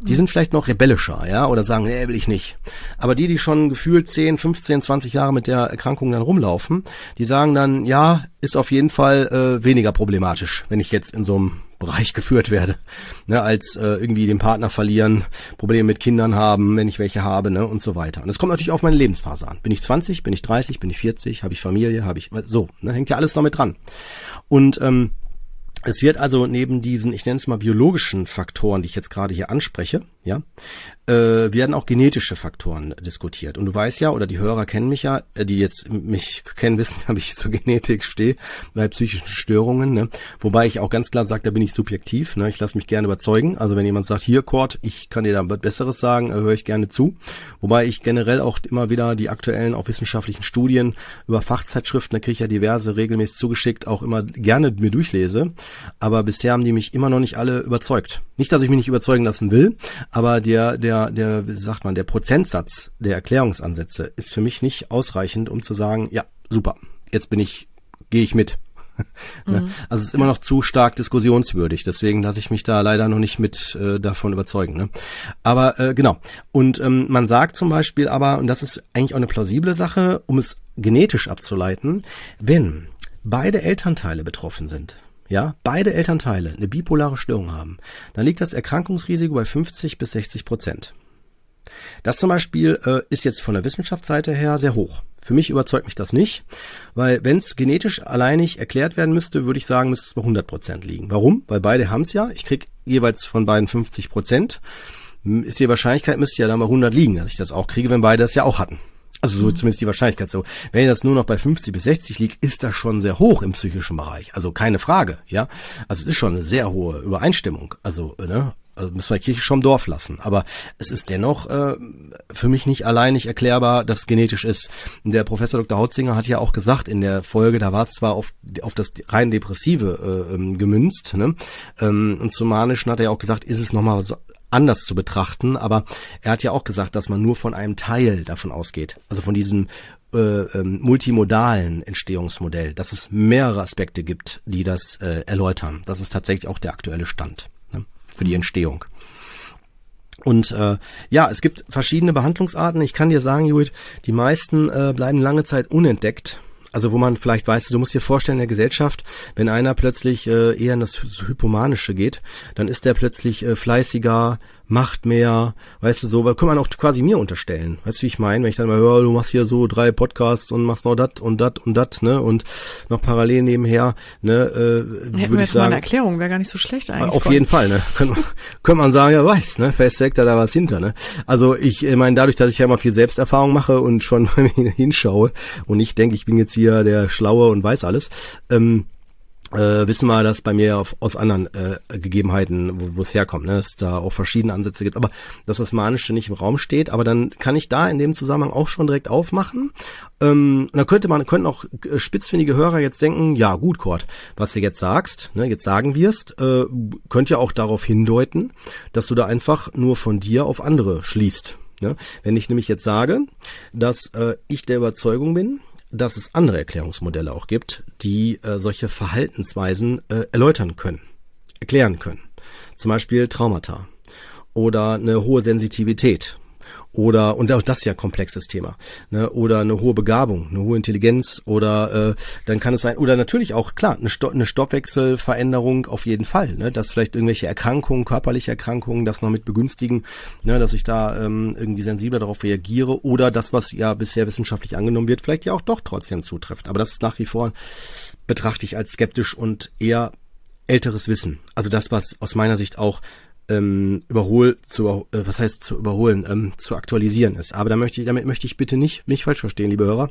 Die sind vielleicht noch rebellischer, ja, oder sagen, nee, will ich nicht. Aber die, die schon gefühlt 10, 15, 20 Jahre mit der Erkrankung dann rumlaufen, die sagen dann, ja, ist auf jeden Fall äh, weniger problematisch, wenn ich jetzt in so einem Bereich geführt werde, ne, als äh, irgendwie den Partner verlieren, Probleme mit Kindern haben, wenn ich welche habe, ne, und so weiter. Und es kommt natürlich auf meine Lebensphase an. Bin ich 20, bin ich 30, bin ich 40, habe ich Familie, habe ich so, ne, hängt ja alles damit dran. Und ähm, es wird also neben diesen, ich nenne es mal biologischen Faktoren, die ich jetzt gerade hier anspreche, ja, äh, werden auch genetische Faktoren diskutiert. Und du weißt ja, oder die Hörer kennen mich ja, äh, die jetzt mich kennen, wissen, ob ich zur Genetik stehe, bei psychischen Störungen. Ne? Wobei ich auch ganz klar sage, da bin ich subjektiv. Ne? Ich lasse mich gerne überzeugen. Also wenn jemand sagt, hier Kurt, ich kann dir da Besseres sagen, äh, höre ich gerne zu. Wobei ich generell auch immer wieder die aktuellen, auch wissenschaftlichen Studien über Fachzeitschriften, da kriege ich ja diverse regelmäßig zugeschickt, auch immer gerne mir durchlese. Aber bisher haben die mich immer noch nicht alle überzeugt. Nicht, dass ich mich nicht überzeugen lassen will, aber der, der, der, wie sagt man, der Prozentsatz der Erklärungsansätze ist für mich nicht ausreichend, um zu sagen, ja, super, jetzt bin ich, gehe ich mit. ne? mhm. Also es ist immer noch zu stark diskussionswürdig, deswegen lasse ich mich da leider noch nicht mit äh, davon überzeugen. Ne? Aber äh, genau. Und ähm, man sagt zum Beispiel aber, und das ist eigentlich auch eine plausible Sache, um es genetisch abzuleiten, wenn beide Elternteile betroffen sind, ja, beide Elternteile eine bipolare Störung haben, dann liegt das Erkrankungsrisiko bei 50 bis 60 Prozent. Das zum Beispiel äh, ist jetzt von der Wissenschaftsseite her sehr hoch. Für mich überzeugt mich das nicht, weil wenn es genetisch alleinig erklärt werden müsste, würde ich sagen, müsste es bei 100 Prozent liegen. Warum? Weil beide haben es ja. Ich krieg jeweils von beiden 50 Prozent. Ist die Wahrscheinlichkeit müsste ja dann bei 100 liegen, dass ich das auch kriege, wenn beide das ja auch hatten. Also so zumindest die Wahrscheinlichkeit so. Wenn das nur noch bei 50 bis 60 liegt, ist das schon sehr hoch im psychischen Bereich. Also keine Frage, ja. Also es ist schon eine sehr hohe Übereinstimmung. Also, ne, also müssen wir Kirche schon im Dorf lassen. Aber es ist dennoch äh, für mich nicht alleinig erklärbar, dass es genetisch ist. Der Professor Dr. Hautzinger hat ja auch gesagt in der Folge, da war es zwar auf, auf das rein Depressive äh, ähm, gemünzt, ne? Ähm, und zum Manischen hat er ja auch gesagt, ist es nochmal so anders zu betrachten, aber er hat ja auch gesagt, dass man nur von einem Teil davon ausgeht, also von diesem äh, ähm, multimodalen Entstehungsmodell, dass es mehrere Aspekte gibt, die das äh, erläutern. Das ist tatsächlich auch der aktuelle Stand ne, für die Entstehung. Und äh, ja, es gibt verschiedene Behandlungsarten. Ich kann dir sagen, Judith, die meisten äh, bleiben lange Zeit unentdeckt also wo man vielleicht weiß, du musst dir vorstellen, in der Gesellschaft, wenn einer plötzlich äh, eher in das Hypomanische geht, dann ist der plötzlich äh, fleißiger, macht mehr, weißt du so, weil kann man auch quasi mir unterstellen. Weißt du, wie ich meine? Wenn ich dann mal höre, du machst hier so drei Podcasts und machst noch dat und dat und dat, ne? Und noch parallel nebenher, ne, äh, Hätten würde ich sagen. Mal eine Erklärung, wäre gar nicht so schlecht eigentlich. Auf jeden Fall, ne? Könnte man, könnte man sagen, ja weiß, ne? Vielleicht steckt da da was hinter, ne? Also ich äh, meine, dadurch, dass ich ja immer viel Selbsterfahrung mache und schon hinschaue und ich denke, ich bin jetzt hier der Schlaue und weiß alles, ähm, äh, wissen wir das bei mir auf, aus anderen äh, Gegebenheiten, wo es herkommt, ne? dass da auch verschiedene Ansätze gibt, aber dass das Manische nicht im Raum steht, aber dann kann ich da in dem Zusammenhang auch schon direkt aufmachen. Ähm, da könnte man, könnten auch äh, spitzfindige Hörer jetzt denken, ja gut, Kurt, was du jetzt sagst, ne, jetzt sagen wirst, äh, könnte ja auch darauf hindeuten, dass du da einfach nur von dir auf andere schließt. Ne? Wenn ich nämlich jetzt sage, dass äh, ich der Überzeugung bin, dass es andere Erklärungsmodelle auch gibt, die äh, solche Verhaltensweisen äh, erläutern können, erklären können. Zum Beispiel Traumata oder eine hohe Sensitivität oder und auch das ist ja komplexes Thema ne? oder eine hohe Begabung eine hohe Intelligenz oder äh, dann kann es sein oder natürlich auch klar eine, Sto eine Stoffwechselveränderung auf jeden Fall ne? dass vielleicht irgendwelche Erkrankungen körperliche Erkrankungen das noch mit begünstigen ne? dass ich da ähm, irgendwie sensibler darauf reagiere oder das was ja bisher wissenschaftlich angenommen wird vielleicht ja auch doch trotzdem zutrifft aber das ist nach wie vor betrachte ich als skeptisch und eher älteres Wissen also das was aus meiner Sicht auch ähm, überhol zu äh, was heißt zu überholen ähm, zu aktualisieren ist. Aber da möchte ich damit möchte ich bitte nicht mich falsch verstehen, liebe Hörer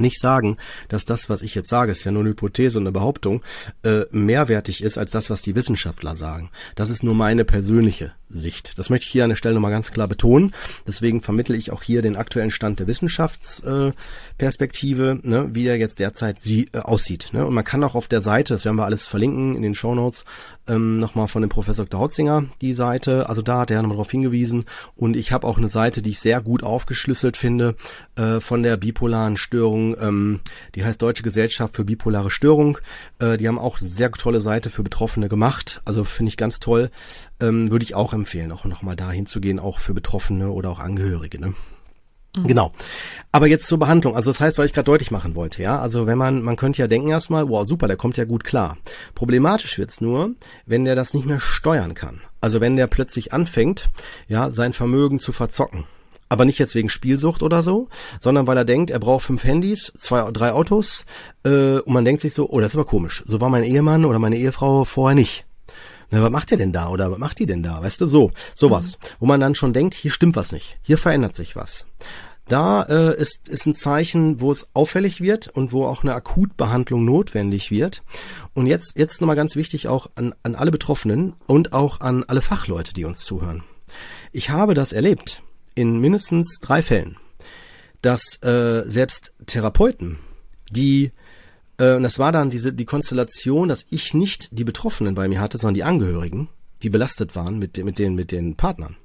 nicht sagen, dass das, was ich jetzt sage, ist ja nur eine Hypothese und eine Behauptung, äh, mehrwertig ist als das, was die Wissenschaftler sagen. Das ist nur meine persönliche Sicht. Das möchte ich hier an der Stelle nochmal ganz klar betonen. Deswegen vermittle ich auch hier den aktuellen Stand der Wissenschaftsperspektive, äh, ne, wie er jetzt derzeit sie, äh, aussieht. Ne? Und man kann auch auf der Seite, das werden wir alles verlinken in den Show Notes, ähm, nochmal von dem Professor Dr. Hotzinger die Seite. Also da hat er nochmal darauf hingewiesen. Und ich habe auch eine Seite, die ich sehr gut aufgeschlüsselt finde, äh, von der bipolaren Störung Stiftung, ähm, die heißt Deutsche Gesellschaft für bipolare Störung. Äh, die haben auch eine sehr tolle Seite für Betroffene gemacht. Also finde ich ganz toll. Ähm, Würde ich auch empfehlen, auch nochmal da hinzugehen, auch für Betroffene oder auch Angehörige. Ne? Mhm. Genau. Aber jetzt zur Behandlung. Also das heißt, weil ich gerade deutlich machen wollte, ja. Also wenn man, man könnte ja denken erstmal, wow, super, der kommt ja gut klar. Problematisch wird's nur, wenn der das nicht mehr steuern kann. Also wenn der plötzlich anfängt, ja, sein Vermögen zu verzocken. Aber nicht jetzt wegen Spielsucht oder so, sondern weil er denkt, er braucht fünf Handys, zwei, drei Autos, äh, und man denkt sich so, oh, das ist aber komisch. So war mein Ehemann oder meine Ehefrau vorher nicht. Na, was macht der denn da oder was macht die denn da? Weißt du, so, sowas. Mhm. Wo man dann schon denkt, hier stimmt was nicht, hier verändert sich was. Da äh, ist, ist ein Zeichen, wo es auffällig wird und wo auch eine Akutbehandlung notwendig wird. Und jetzt, jetzt nochmal ganz wichtig auch an, an alle Betroffenen und auch an alle Fachleute, die uns zuhören. Ich habe das erlebt in mindestens drei Fällen, dass äh, selbst Therapeuten, die äh, und das war dann diese die Konstellation, dass ich nicht die Betroffenen bei mir hatte, sondern die Angehörigen, die belastet waren mit, mit, den, mit den Partnern.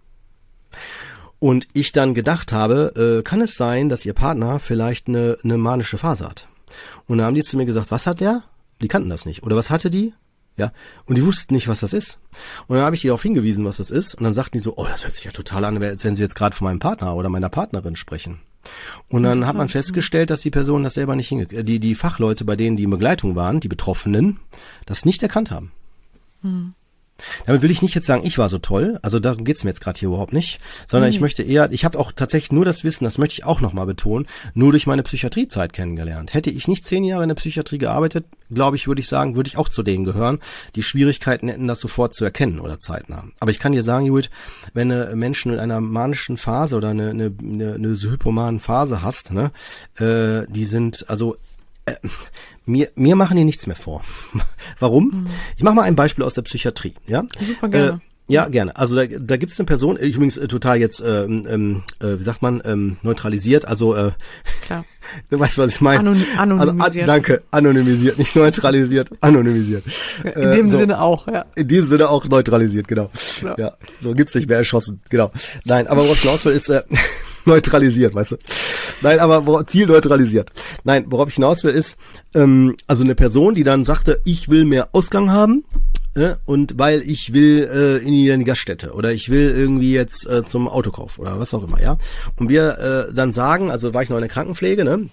Und ich dann gedacht habe, äh, kann es sein, dass ihr Partner vielleicht eine, eine manische Phase hat? Und dann haben die zu mir gesagt, was hat der? Die kannten das nicht. Oder was hatte die? Ja, und die wussten nicht, was das ist. Und dann habe ich die darauf hingewiesen, was das ist. Und dann sagten die so, oh, das hört sich ja total an, als wenn sie jetzt gerade von meinem Partner oder meiner Partnerin sprechen. Und dann hat man festgestellt, dass die Personen das selber nicht hingekriegt, die, die Fachleute, bei denen die in Begleitung waren, die Betroffenen, das nicht erkannt haben. Hm. Damit will ich nicht jetzt sagen, ich war so toll, also darum geht's mir jetzt gerade hier überhaupt nicht, sondern mhm. ich möchte eher, ich habe auch tatsächlich nur das Wissen, das möchte ich auch nochmal betonen, nur durch meine Psychiatriezeit kennengelernt. Hätte ich nicht zehn Jahre in der Psychiatrie gearbeitet, glaube ich, würde ich sagen, würde ich auch zu denen gehören, die Schwierigkeiten hätten, das sofort zu erkennen oder zeitnah. Aber ich kann dir sagen, Judith, wenn du Menschen in einer manischen Phase oder eine, eine, eine, eine hypomanen Phase hast, ne, äh, die sind, also äh, mir, mir machen die nichts mehr vor. Warum? Mhm. Ich mache mal ein Beispiel aus der Psychiatrie. Ja? Super gerne. Äh, ja, gerne. Also da, da gibt es eine Person, ich übrigens äh, total jetzt, ähm, ähm, äh, wie sagt man, ähm, neutralisiert, also äh, Klar. du weißt, was ich meine. Anon anonymisiert. Also, an, danke, anonymisiert, nicht neutralisiert, anonymisiert. In äh, dem so, Sinne auch, ja. In dem Sinne auch neutralisiert, genau. Klar. Ja, so gibt's nicht mehr erschossen, genau. Nein, aber worauf ich hinaus will, ist äh, neutralisiert, weißt du. Nein, aber Ziel neutralisiert. Nein, worauf ich hinaus will, ist, ähm, also eine Person, die dann sagte, ich will mehr Ausgang haben, äh, und weil ich will äh, in die Gaststätte oder ich will irgendwie jetzt äh, zum Autokauf oder was auch immer, ja. Und wir äh, dann sagen, also war ich noch in der Krankenpflege, ne?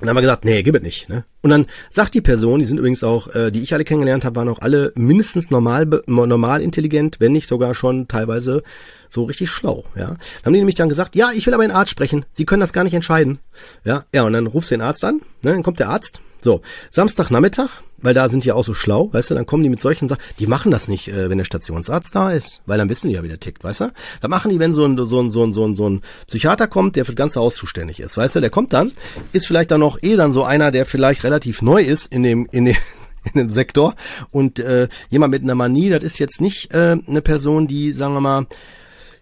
Und dann haben wir gesagt, nee, gib es nicht. Ne? Und dann sagt die Person, die sind übrigens auch, äh, die ich alle kennengelernt habe, waren auch alle mindestens normal, normal intelligent, wenn nicht sogar schon teilweise so richtig schlau. Ja, dann haben die nämlich dann gesagt, ja, ich will aber einen Arzt sprechen. Sie können das gar nicht entscheiden. Ja, ja, und dann rufst du den Arzt an. Ne? Dann kommt der Arzt. So, Samstagnachmittag, weil da sind die auch so schlau, weißt du, dann kommen die mit solchen Sachen, die machen das nicht, äh, wenn der Stationsarzt da ist, weil dann wissen die ja, wie der tickt, weißt du? Da machen die, wenn so ein, so ein, so ein, so ein, so ein Psychiater kommt, der für das ganze Haus zuständig ist, weißt du, der kommt dann, ist vielleicht dann noch eh dann so einer, der vielleicht relativ neu ist in dem, in dem, in dem Sektor. Und äh, jemand mit einer Manie, das ist jetzt nicht äh, eine Person, die, sagen wir mal,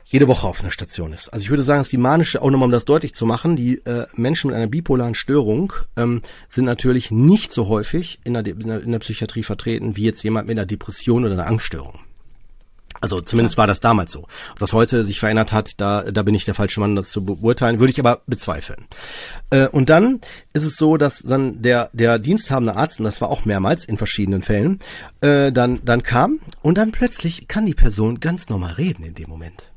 jede Woche auf einer Station ist. Also ich würde sagen, dass die manische, auch nochmal um das deutlich zu machen, die äh, Menschen mit einer bipolaren Störung ähm, sind natürlich nicht so häufig in der, in, der, in der Psychiatrie vertreten, wie jetzt jemand mit einer Depression oder einer Angststörung. Also zumindest war das damals so. Ob das heute sich verändert hat, da, da bin ich der falsche Mann, das zu beurteilen, würde ich aber bezweifeln. Äh, und dann ist es so, dass dann der, der diensthabende Arzt, und das war auch mehrmals in verschiedenen Fällen, äh, dann, dann kam und dann plötzlich kann die Person ganz normal reden in dem Moment.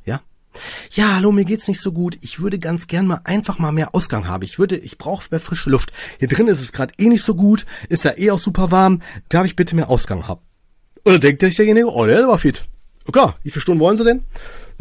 Ja, hallo, mir geht's nicht so gut. Ich würde ganz gern mal einfach mal mehr Ausgang haben. Ich würde, ich brauche mehr frische Luft. Hier drin ist es gerade eh nicht so gut, ist ja eh auch super warm. Darf ich bitte mehr Ausgang haben? Oder denkt sich derjenige, oh, der war fit. klar, wie viele Stunden wollen Sie denn?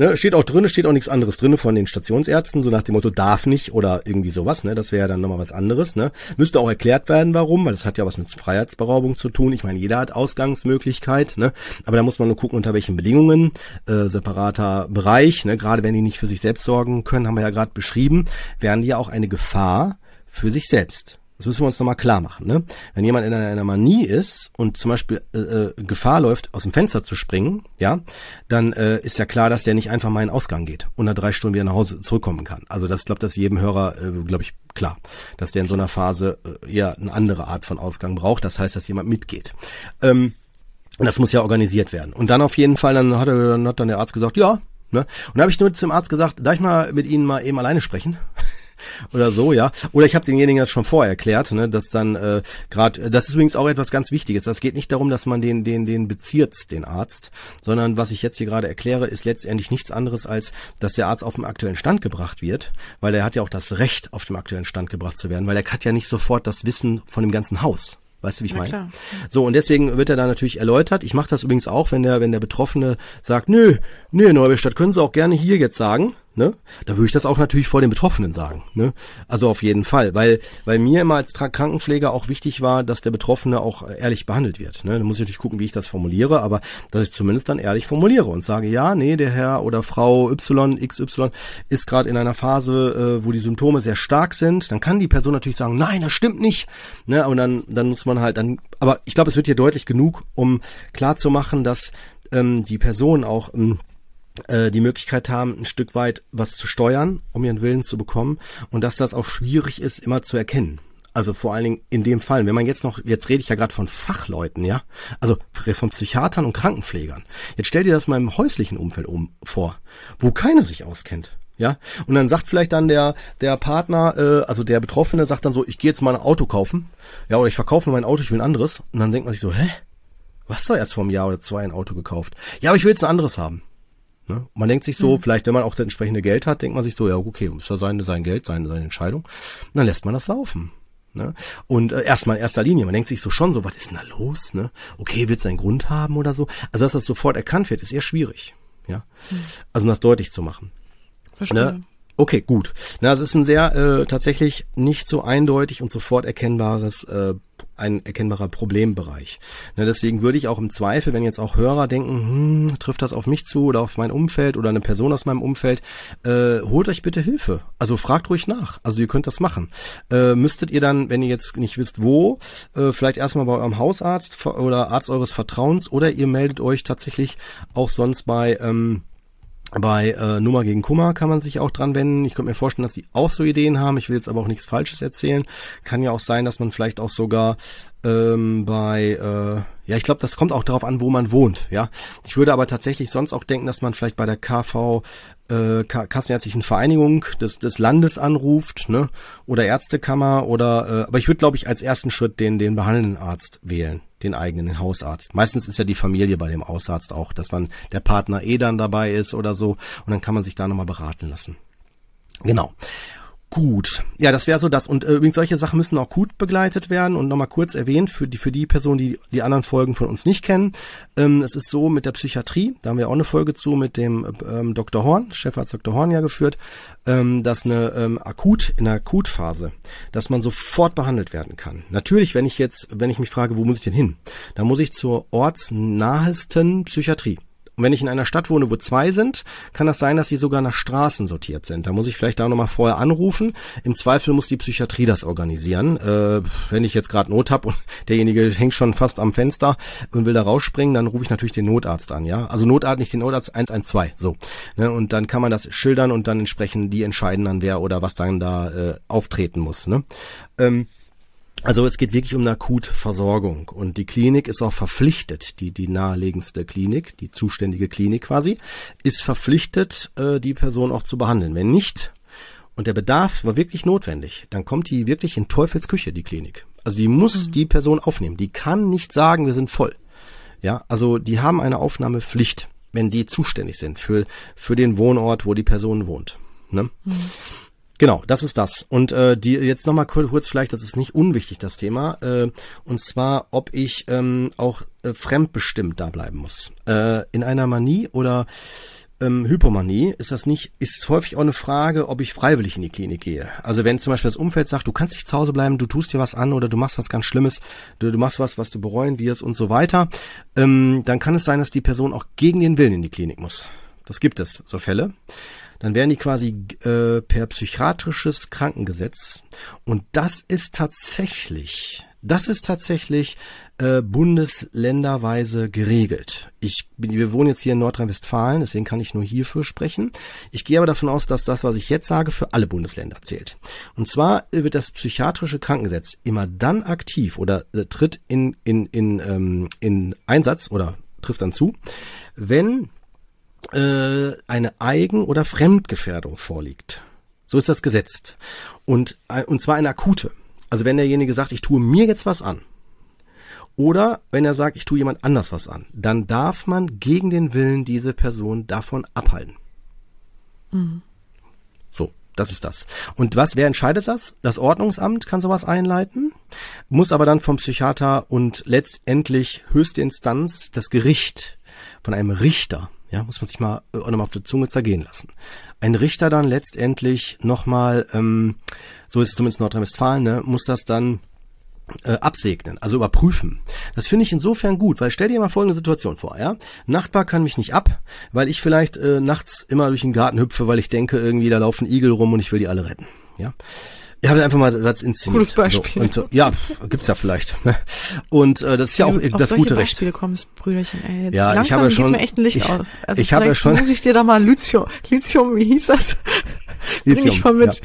Ne, steht auch drin, steht auch nichts anderes drin von den Stationsärzten, so nach dem Motto darf nicht oder irgendwie sowas, ne? Das wäre ja dann nochmal was anderes, ne? Müsste auch erklärt werden, warum, weil das hat ja was mit Freiheitsberaubung zu tun. Ich meine, jeder hat Ausgangsmöglichkeit, ne? Aber da muss man nur gucken, unter welchen Bedingungen, äh, separater Bereich, ne? Gerade wenn die nicht für sich selbst sorgen können, haben wir ja gerade beschrieben, wären die ja auch eine Gefahr für sich selbst. Das müssen wir uns nochmal klar machen. Ne? Wenn jemand in einer, Manie ist und zum Beispiel äh, äh, Gefahr läuft, aus dem Fenster zu springen, ja, dann äh, ist ja klar, dass der nicht einfach mal in den Ausgang geht und nach drei Stunden wieder nach Hause zurückkommen kann. Also das glaube das jedem Hörer, äh, glaube ich, klar, dass der in so einer Phase äh, eher eine andere Art von Ausgang braucht. Das heißt, dass jemand mitgeht. Ähm, und das muss ja organisiert werden. Und dann auf jeden Fall, dann hat, er, dann hat dann der Arzt gesagt, ja. Ne? Und da habe ich nur zum Arzt gesagt, darf ich mal mit Ihnen mal eben alleine sprechen? Oder so, ja. Oder ich habe denjenigen das schon vorher erklärt, ne, dass dann äh, gerade, das ist übrigens auch etwas ganz Wichtiges. Das geht nicht darum, dass man den, den, den beziert, den Arzt, sondern was ich jetzt hier gerade erkläre, ist letztendlich nichts anderes als, dass der Arzt auf dem aktuellen Stand gebracht wird, weil er hat ja auch das Recht, auf dem aktuellen Stand gebracht zu werden, weil er hat ja nicht sofort das Wissen von dem ganzen Haus. Weißt du, wie ich meine? So, und deswegen wird er da natürlich erläutert. Ich mache das übrigens auch, wenn der, wenn der Betroffene sagt, nö, nö, Neubestadt, können Sie auch gerne hier jetzt sagen ne? Da würde ich das auch natürlich vor den Betroffenen sagen, ne? Also auf jeden Fall, weil weil mir immer als Krankenpfleger auch wichtig war, dass der Betroffene auch ehrlich behandelt wird, ne? Da muss ich natürlich gucken, wie ich das formuliere, aber dass ich zumindest dann ehrlich formuliere und sage, ja, nee, der Herr oder Frau Y XY ist gerade in einer Phase, äh, wo die Symptome sehr stark sind, dann kann die Person natürlich sagen, nein, das stimmt nicht, ne? Und dann dann muss man halt dann aber ich glaube, es wird hier deutlich genug, um klar zu machen, dass ähm, die Person auch ähm, äh, die Möglichkeit haben, ein Stück weit was zu steuern, um ihren Willen zu bekommen und dass das auch schwierig ist, immer zu erkennen. Also vor allen Dingen in dem Fall, wenn man jetzt noch, jetzt rede ich ja gerade von Fachleuten, ja, also von Psychiatern und Krankenpflegern. Jetzt stell dir das mal im häuslichen Umfeld um vor, wo keiner sich auskennt. Ja, und dann sagt vielleicht dann der der Partner, äh, also der Betroffene sagt dann so, ich gehe jetzt mal ein Auto kaufen, ja, oder ich verkaufe mein Auto, ich will ein anderes. Und dann denkt man sich so, hä, was du erst vor einem Jahr oder zwei ein Auto gekauft? Ja, aber ich will jetzt ein anderes haben. Ne? Man denkt sich so, mhm. vielleicht wenn man auch das entsprechende Geld hat, denkt man sich so, ja okay, ist ja sein, sein Geld, seine, seine Entscheidung. Und dann lässt man das laufen. Ne? Und äh, erstmal in erster Linie, man denkt sich so schon so, was ist denn da los? Ne? Okay, wird es einen Grund haben oder so? Also dass das sofort erkannt wird, ist eher schwierig. Ja, mhm. also um das deutlich zu machen. Verstehe. Ne? Okay, gut. Na, es ist ein sehr äh, tatsächlich nicht so eindeutig und sofort erkennbares äh, ein erkennbarer Problembereich. Na, deswegen würde ich auch im Zweifel, wenn jetzt auch Hörer denken, hm, trifft das auf mich zu oder auf mein Umfeld oder eine Person aus meinem Umfeld, äh, holt euch bitte Hilfe. Also fragt ruhig nach. Also ihr könnt das machen. Äh, müsstet ihr dann, wenn ihr jetzt nicht wisst wo, äh, vielleicht erstmal bei eurem Hausarzt oder Arzt eures Vertrauens oder ihr meldet euch tatsächlich auch sonst bei ähm, bei äh, Nummer gegen Kummer kann man sich auch dran wenden. Ich könnte mir vorstellen, dass sie auch so Ideen haben. Ich will jetzt aber auch nichts Falsches erzählen. Kann ja auch sein, dass man vielleicht auch sogar ähm, bei, äh, ja, ich glaube, das kommt auch darauf an, wo man wohnt. Ja, ich würde aber tatsächlich sonst auch denken, dass man vielleicht bei der KV äh, Kassenärztlichen Vereinigung des, des Landes anruft, ne, oder Ärztekammer oder, äh, aber ich würde, glaube ich, als ersten Schritt den den behandelnden Arzt wählen, den eigenen den Hausarzt. Meistens ist ja die Familie bei dem Hausarzt auch, dass man der Partner eh dann dabei ist oder so, und dann kann man sich da nochmal beraten lassen. Genau. Gut, ja, das wäre so das. Und äh, übrigens, solche Sachen müssen auch gut begleitet werden. Und nochmal kurz erwähnt, für die, für die Personen, die die anderen Folgen von uns nicht kennen. Ähm, es ist so mit der Psychiatrie, da haben wir auch eine Folge zu mit dem ähm, Dr. Horn, Chefarzt Dr. Horn ja geführt, ähm, dass eine ähm, akut, in der Akutphase, dass man sofort behandelt werden kann. Natürlich, wenn ich jetzt, wenn ich mich frage, wo muss ich denn hin? dann muss ich zur ortsnahesten Psychiatrie. Und wenn ich in einer Stadt wohne, wo zwei sind, kann das sein, dass sie sogar nach Straßen sortiert sind. Da muss ich vielleicht da nochmal vorher anrufen. Im Zweifel muss die Psychiatrie das organisieren. Äh, wenn ich jetzt gerade Not habe und derjenige hängt schon fast am Fenster und will da rausspringen, dann rufe ich natürlich den Notarzt an. Ja, Also Notarzt, nicht den Notarzt 112. So. Ne? Und dann kann man das schildern und dann entsprechend die entscheiden dann, wer oder was dann da äh, auftreten muss. Ne? Ähm, also es geht wirklich um eine Akutversorgung und die Klinik ist auch verpflichtet, die die naheliegendste Klinik, die zuständige Klinik quasi, ist verpflichtet, äh, die Person auch zu behandeln. Wenn nicht und der Bedarf war wirklich notwendig, dann kommt die wirklich in Teufelsküche, die Klinik. Also die muss mhm. die Person aufnehmen. Die kann nicht sagen, wir sind voll. Ja, also die haben eine Aufnahmepflicht, wenn die zuständig sind für für den Wohnort, wo die Person wohnt. Ne? Mhm. Genau, das ist das. Und äh, die jetzt nochmal kurz vielleicht, das ist nicht unwichtig, das Thema. Äh, und zwar, ob ich ähm, auch äh, fremdbestimmt da bleiben muss. Äh, in einer Manie oder ähm, Hypomanie ist das nicht, ist häufig auch eine Frage, ob ich freiwillig in die Klinik gehe. Also wenn zum Beispiel das Umfeld sagt, du kannst nicht zu Hause bleiben, du tust dir was an oder du machst was ganz Schlimmes, du, du machst was, was du bereuen wirst und so weiter, ähm, dann kann es sein, dass die Person auch gegen den Willen in die Klinik muss. Das gibt es, so Fälle dann wären die quasi äh, per psychiatrisches Krankengesetz. Und das ist tatsächlich, das ist tatsächlich äh, bundesländerweise geregelt. Ich wir wohnen jetzt hier in Nordrhein-Westfalen, deswegen kann ich nur hierfür sprechen. Ich gehe aber davon aus, dass das, was ich jetzt sage, für alle Bundesländer zählt. Und zwar wird das psychiatrische Krankengesetz immer dann aktiv oder äh, tritt in, in, in, ähm, in Einsatz oder trifft dann zu, wenn äh, eine Eigen- oder Fremdgefährdung vorliegt. So ist das gesetzt. Und, äh, und zwar eine akute. Also wenn derjenige sagt, ich tue mir jetzt was an. Oder wenn er sagt, ich tue jemand anders was an, dann darf man gegen den Willen diese Person davon abhalten. Mhm. So, das ist das. Und was, wer entscheidet das? Das Ordnungsamt kann sowas einleiten, muss aber dann vom Psychiater und letztendlich höchste Instanz, das Gericht, von einem Richter, ja, muss man sich mal äh, nochmal auf die Zunge zergehen lassen. Ein Richter dann letztendlich nochmal, ähm, so ist es zumindest in Nordrhein-Westfalen, ne, muss das dann äh, absegnen, also überprüfen. Das finde ich insofern gut, weil stell dir mal folgende Situation vor, ja? Nachbar kann mich nicht ab, weil ich vielleicht äh, nachts immer durch den Garten hüpfe, weil ich denke, irgendwie da laufen Igel rum und ich will die alle retten, ja? Ich habe einfach mal das inszeniert. Gutes Beispiel. So, und, ja, gibt's ja vielleicht. Und äh, das ist ja auch du das gute Recht. Beispiele kommst, Brüderchen, ey, jetzt ja, ich habe ja schon. Mir echt ein Licht ich, auf. Also ich habe ja schon. Muss ich dir da mal Lithium, Lithium, wie hieß das? Bring ich mal mit. Ja.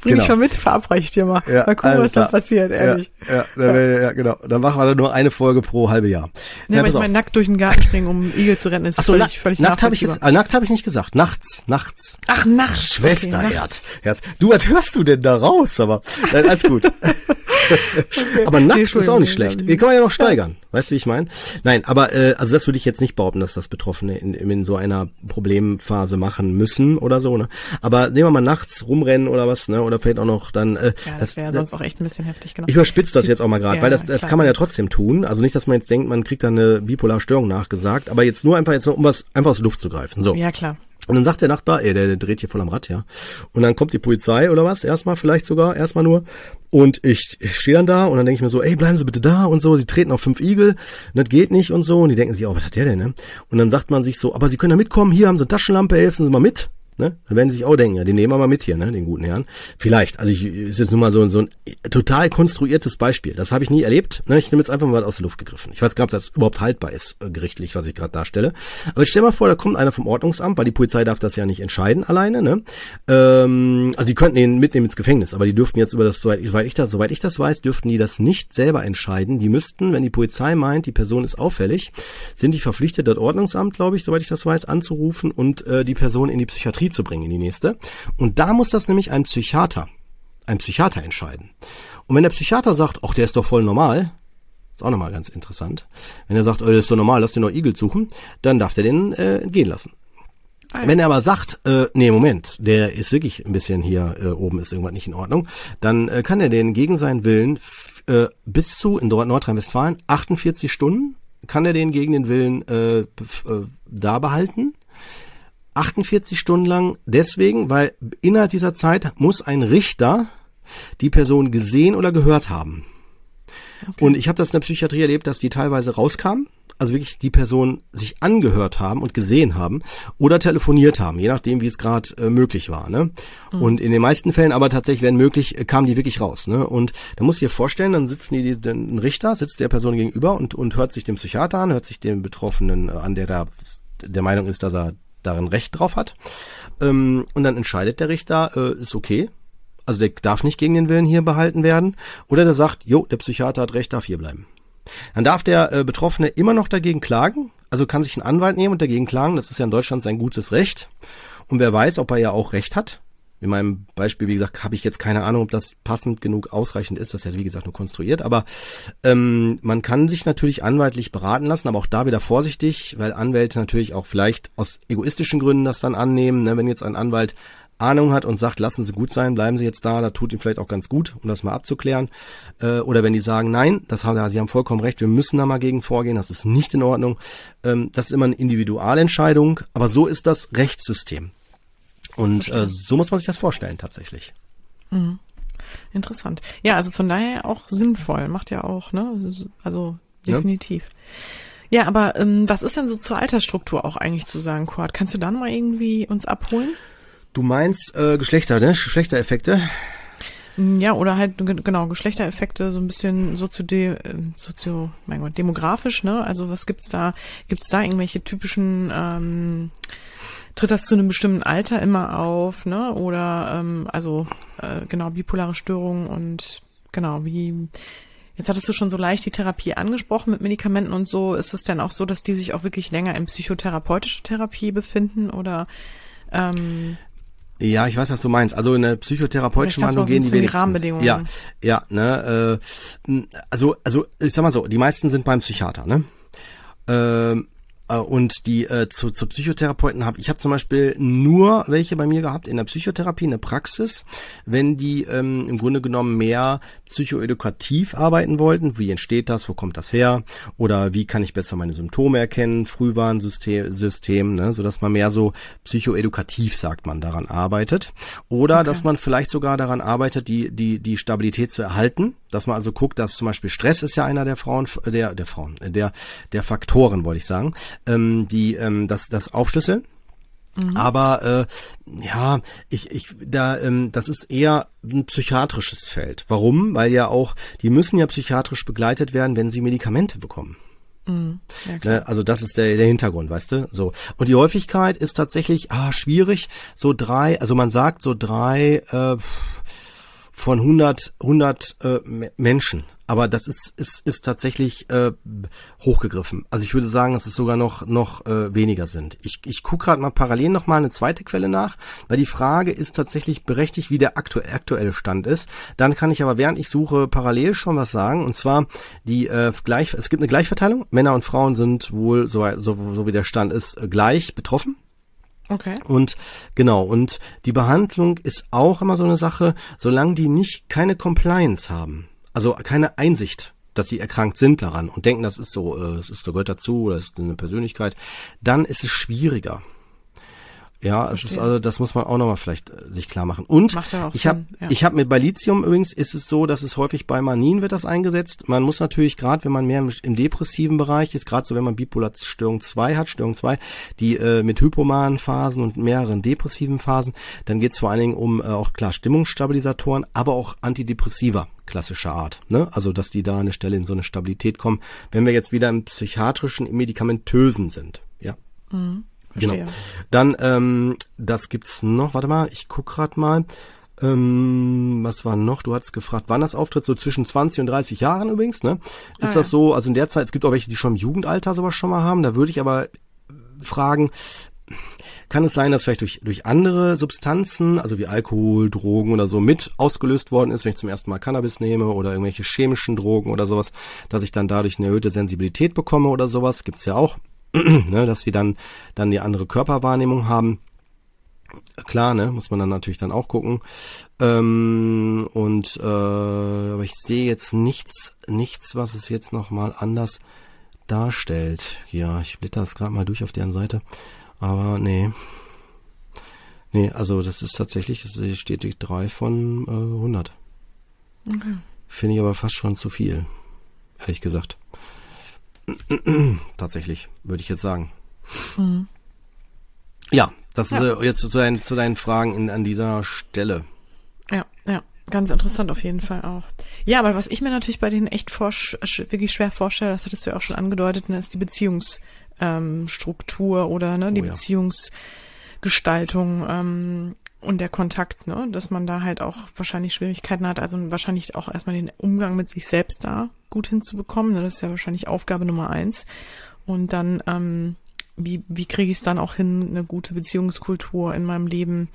Bring genau. ich mal mit, verabreiche ich dir mal. Ja, mal gucken, was da passiert, ehrlich. Ja, ja, ja. ja, genau. Dann machen wir da nur eine Folge pro halbe Jahr. Ja, ja weil ich meine, nackt durch den Garten springen, um Igel zu retten, ist Ach so, völlig, na, völlig Nackt habe ich jetzt, äh, nackt habe ich nicht gesagt. Nachts, nachts. Ach, nachts. Schwesterherz. Okay, Herz. Du, was hörst du denn da raus? Aber, nein, alles gut. okay. Aber nackt ist auch nicht schlecht. Wir können ja noch steigern. Weißt du, wie ich meine? Nein, aber äh, also das würde ich jetzt nicht behaupten, dass das Betroffene in, in so einer Problemphase machen müssen oder so. Ne? Aber nehmen wir mal nachts rumrennen oder was, ne? Oder vielleicht auch noch dann. Äh, ja, das wäre sonst auch echt ein bisschen heftig, genau. Ich überspitze das jetzt auch mal gerade, ja, weil das, das kann man ja trotzdem tun. Also nicht, dass man jetzt denkt, man kriegt da eine Bipolarstörung nachgesagt, aber jetzt nur einfach jetzt um was einfach aus der Luft zu greifen. So. Ja, klar. Und dann sagt der Nachbar, ey, der, der dreht hier voll am Rad, ja. Und dann kommt die Polizei oder was, erstmal vielleicht sogar, erstmal nur. Und ich, ich stehe dann da und dann denke ich mir so, ey, bleiben Sie bitte da und so. Sie treten auf fünf Igel, das geht nicht und so. Und die denken sich, oh, was hat der denn, ne? Und dann sagt man sich so, aber Sie können da mitkommen, hier haben Sie eine Taschenlampe, helfen Sie mal mit. Ne? Dann werden sie sich auch denken, ja, den nehmen wir mal mit hier, ne, den guten Herrn. Vielleicht, also ich, ist jetzt nur mal so, so ein total konstruiertes Beispiel. Das habe ich nie erlebt. Ne? Ich nehme jetzt einfach mal aus der Luft gegriffen. Ich weiß gar nicht, ob das überhaupt haltbar ist, äh, gerichtlich, was ich gerade darstelle. Aber ich stell mal vor, da kommt einer vom Ordnungsamt, weil die Polizei darf das ja nicht entscheiden alleine. Ne? Ähm, also die könnten ihn mitnehmen ins Gefängnis, aber die dürften jetzt über das, soweit ich das, soweit ich das weiß, dürften die das nicht selber entscheiden. Die müssten, wenn die Polizei meint, die Person ist auffällig, sind die verpflichtet, das Ordnungsamt, glaube ich, soweit ich das weiß, anzurufen und äh, die Person in die Psychiatrie Psychiatrie zu bringen, in die nächste. Und da muss das nämlich ein Psychiater, ein Psychiater entscheiden. Und wenn der Psychiater sagt, ach, der ist doch voll normal, ist auch nochmal ganz interessant. Wenn er sagt, oh, das ist doch normal, lass den noch Igel suchen, dann darf der den äh, gehen lassen. Ah, wenn er aber sagt, äh, nee, Moment, der ist wirklich ein bisschen hier äh, oben, ist irgendwas nicht in Ordnung, dann äh, kann er den gegen seinen Willen äh, bis zu, in Nordrhein-Westfalen, 48 Stunden, kann er den gegen den Willen äh, äh, da behalten 48 Stunden lang deswegen, weil innerhalb dieser Zeit muss ein Richter die Person gesehen oder gehört haben. Okay. Und ich habe das in der Psychiatrie erlebt, dass die teilweise rauskamen, also wirklich die Person sich angehört haben und gesehen haben oder telefoniert haben, je nachdem, wie es gerade äh, möglich war. Ne? Mhm. Und in den meisten Fällen aber tatsächlich, wenn möglich, äh, kamen die wirklich raus. Ne? Und da muss ich dir vorstellen, dann sitzen die, ein Richter sitzt der Person gegenüber und, und hört sich den Psychiater an, hört sich den Betroffenen äh, an, der da der Meinung ist, dass er darin Recht drauf hat. Ähm, und dann entscheidet der Richter, äh, ist okay. Also der darf nicht gegen den Willen hier behalten werden. Oder der sagt, jo, der Psychiater hat Recht, darf hier bleiben. Dann darf der äh, Betroffene immer noch dagegen klagen. Also kann sich einen Anwalt nehmen und dagegen klagen. Das ist ja in Deutschland sein gutes Recht. Und wer weiß, ob er ja auch Recht hat. In meinem Beispiel, wie gesagt, habe ich jetzt keine Ahnung, ob das passend genug ausreichend ist. Das ist ja, wie gesagt, nur konstruiert. Aber ähm, man kann sich natürlich anwaltlich beraten lassen, aber auch da wieder vorsichtig, weil Anwälte natürlich auch vielleicht aus egoistischen Gründen das dann annehmen. Ne? Wenn jetzt ein Anwalt Ahnung hat und sagt, lassen Sie gut sein, bleiben Sie jetzt da, da tut ihm vielleicht auch ganz gut, um das mal abzuklären. Äh, oder wenn die sagen, nein, das haben, Sie haben vollkommen recht, wir müssen da mal gegen vorgehen, das ist nicht in Ordnung. Ähm, das ist immer eine Individualentscheidung, aber so ist das Rechtssystem. Und äh, so muss man sich das vorstellen tatsächlich. Mhm. Interessant. Ja, also von daher auch sinnvoll, macht ja auch, ne? Also definitiv. Ja, ja aber ähm, was ist denn so zur Altersstruktur auch eigentlich zu sagen, Kurt? Kannst du da mal irgendwie uns abholen? Du meinst äh, Geschlechter, ne? Geschlechtereffekte? Mm, ja, oder halt genau Geschlechtereffekte, so ein bisschen sozio, äh, sozio mein Gott, demografisch, ne? Also was gibt's da? Gibt's da irgendwelche typischen ähm, tritt das zu einem bestimmten Alter immer auf, ne? Oder ähm, also äh, genau bipolare Störungen und genau wie Jetzt hattest du schon so leicht die Therapie angesprochen mit Medikamenten und so. Ist es denn auch so, dass die sich auch wirklich länger in psychotherapeutischer Therapie befinden oder? Ähm Ja, ich weiß, was du meinst. Also in der psychotherapeutischen Behandlung gehen die wenigstens. Die Rahmenbedingungen. Ja, ja, ne, äh, also, also ich sag mal so, die meisten sind beim Psychiater, ne? Äh, äh, und die äh, zu, zu Psychotherapeuten habe ich habe zum Beispiel nur welche bei mir gehabt in der Psychotherapie, in der Praxis, wenn die ähm, im Grunde genommen mehr psychoedukativ arbeiten wollten. Wie entsteht das? Wo kommt das her? Oder wie kann ich besser meine Symptome erkennen? Frühwarnsystem, System, ne? so dass man mehr so psychoedukativ sagt man daran arbeitet. Oder okay. dass man vielleicht sogar daran arbeitet, die die die Stabilität zu erhalten dass man also guckt, dass zum Beispiel Stress ist ja einer der Frauen, der, der Frauen, der, der Faktoren, wollte ich sagen, ähm, die ähm, das, das aufschlüsseln. Mhm. Aber äh, ja, ich, ich, da, ähm, das ist eher ein psychiatrisches Feld. Warum? Weil ja auch, die müssen ja psychiatrisch begleitet werden, wenn sie Medikamente bekommen. Mhm. Ja, ne, also das ist der, der Hintergrund, weißt du? So. Und die Häufigkeit ist tatsächlich ah, schwierig. So drei, also man sagt so drei, äh, von 100, 100 äh, Menschen. Aber das ist, ist, ist tatsächlich äh, hochgegriffen. Also ich würde sagen, dass es sogar noch, noch äh, weniger sind. Ich, ich gucke gerade mal parallel noch mal eine zweite Quelle nach, weil die Frage ist tatsächlich berechtigt, wie der aktu aktuelle Stand ist. Dann kann ich aber, während ich suche, parallel schon was sagen. Und zwar die äh, gleich, es gibt eine Gleichverteilung. Männer und Frauen sind wohl, so, so, so wie der Stand ist, gleich betroffen Okay. Und genau, und die Behandlung ist auch immer so eine Sache, solange die nicht keine Compliance haben, also keine Einsicht, dass sie erkrankt sind daran und denken, das ist so, äh, es ist, gehört dazu es ist eine Persönlichkeit, dann ist es schwieriger. Ja, es ist also, das muss man auch nochmal vielleicht äh, sich klar machen. Und ich habe ja. ich habe mit bei Lithium übrigens ist es so, dass es häufig bei Manien wird das eingesetzt. Man muss natürlich gerade, wenn man mehr im, im depressiven Bereich ist, gerade so wenn man Bipolarstörung 2 hat, Störung 2, die äh, mit hypomanen Phasen und mehreren depressiven Phasen, dann geht es vor allen Dingen um äh, auch klar Stimmungsstabilisatoren, aber auch Antidepressiva klassischer Art. Ne? Also dass die da an eine Stelle in so eine Stabilität kommen, wenn wir jetzt wieder im psychiatrischen, im medikamentösen sind. Ja. Mhm. Genau. Dann, ähm, das gibt's noch, warte mal, ich guck grad mal. Ähm, was war noch? Du hattest gefragt, wann das auftritt, so zwischen 20 und 30 Jahren übrigens, ne? Ist ah, das so, also in der Zeit, es gibt auch welche, die schon im Jugendalter sowas schon mal haben, da würde ich aber fragen, kann es sein, dass vielleicht durch, durch andere Substanzen, also wie Alkohol, Drogen oder so mit ausgelöst worden ist, wenn ich zum ersten Mal Cannabis nehme oder irgendwelche chemischen Drogen oder sowas, dass ich dann dadurch eine erhöhte Sensibilität bekomme oder sowas, gibt's ja auch. ne, dass sie dann, dann die andere Körperwahrnehmung haben. Klar, ne, muss man dann natürlich dann auch gucken. Ähm, und äh, aber ich sehe jetzt nichts, nichts, was es jetzt nochmal anders darstellt. Ja, ich blätter das gerade mal durch auf deren Seite. Aber nee. Nee, also das ist tatsächlich, das steht die 3 von äh, 100. Okay. Finde ich aber fast schon zu viel, ehrlich gesagt. Tatsächlich, würde ich jetzt sagen. Mhm. Ja, das ja. ist äh, jetzt zu deinen, zu deinen Fragen in, an dieser Stelle. Ja, ja. Ganz interessant auf jeden Fall auch. Ja, aber was ich mir natürlich bei denen echt vor, wirklich schwer vorstelle, das hattest du ja auch schon angedeutet, ne, ist die Beziehungsstruktur ähm, oder ne, die oh, ja. Beziehungsgestaltung. Ähm, und der Kontakt, ne, dass man da halt auch wahrscheinlich Schwierigkeiten hat, also wahrscheinlich auch erstmal den Umgang mit sich selbst da gut hinzubekommen. Ne? Das ist ja wahrscheinlich Aufgabe Nummer eins. Und dann, ähm, wie, wie kriege ich es dann auch hin, eine gute Beziehungskultur in meinem Leben,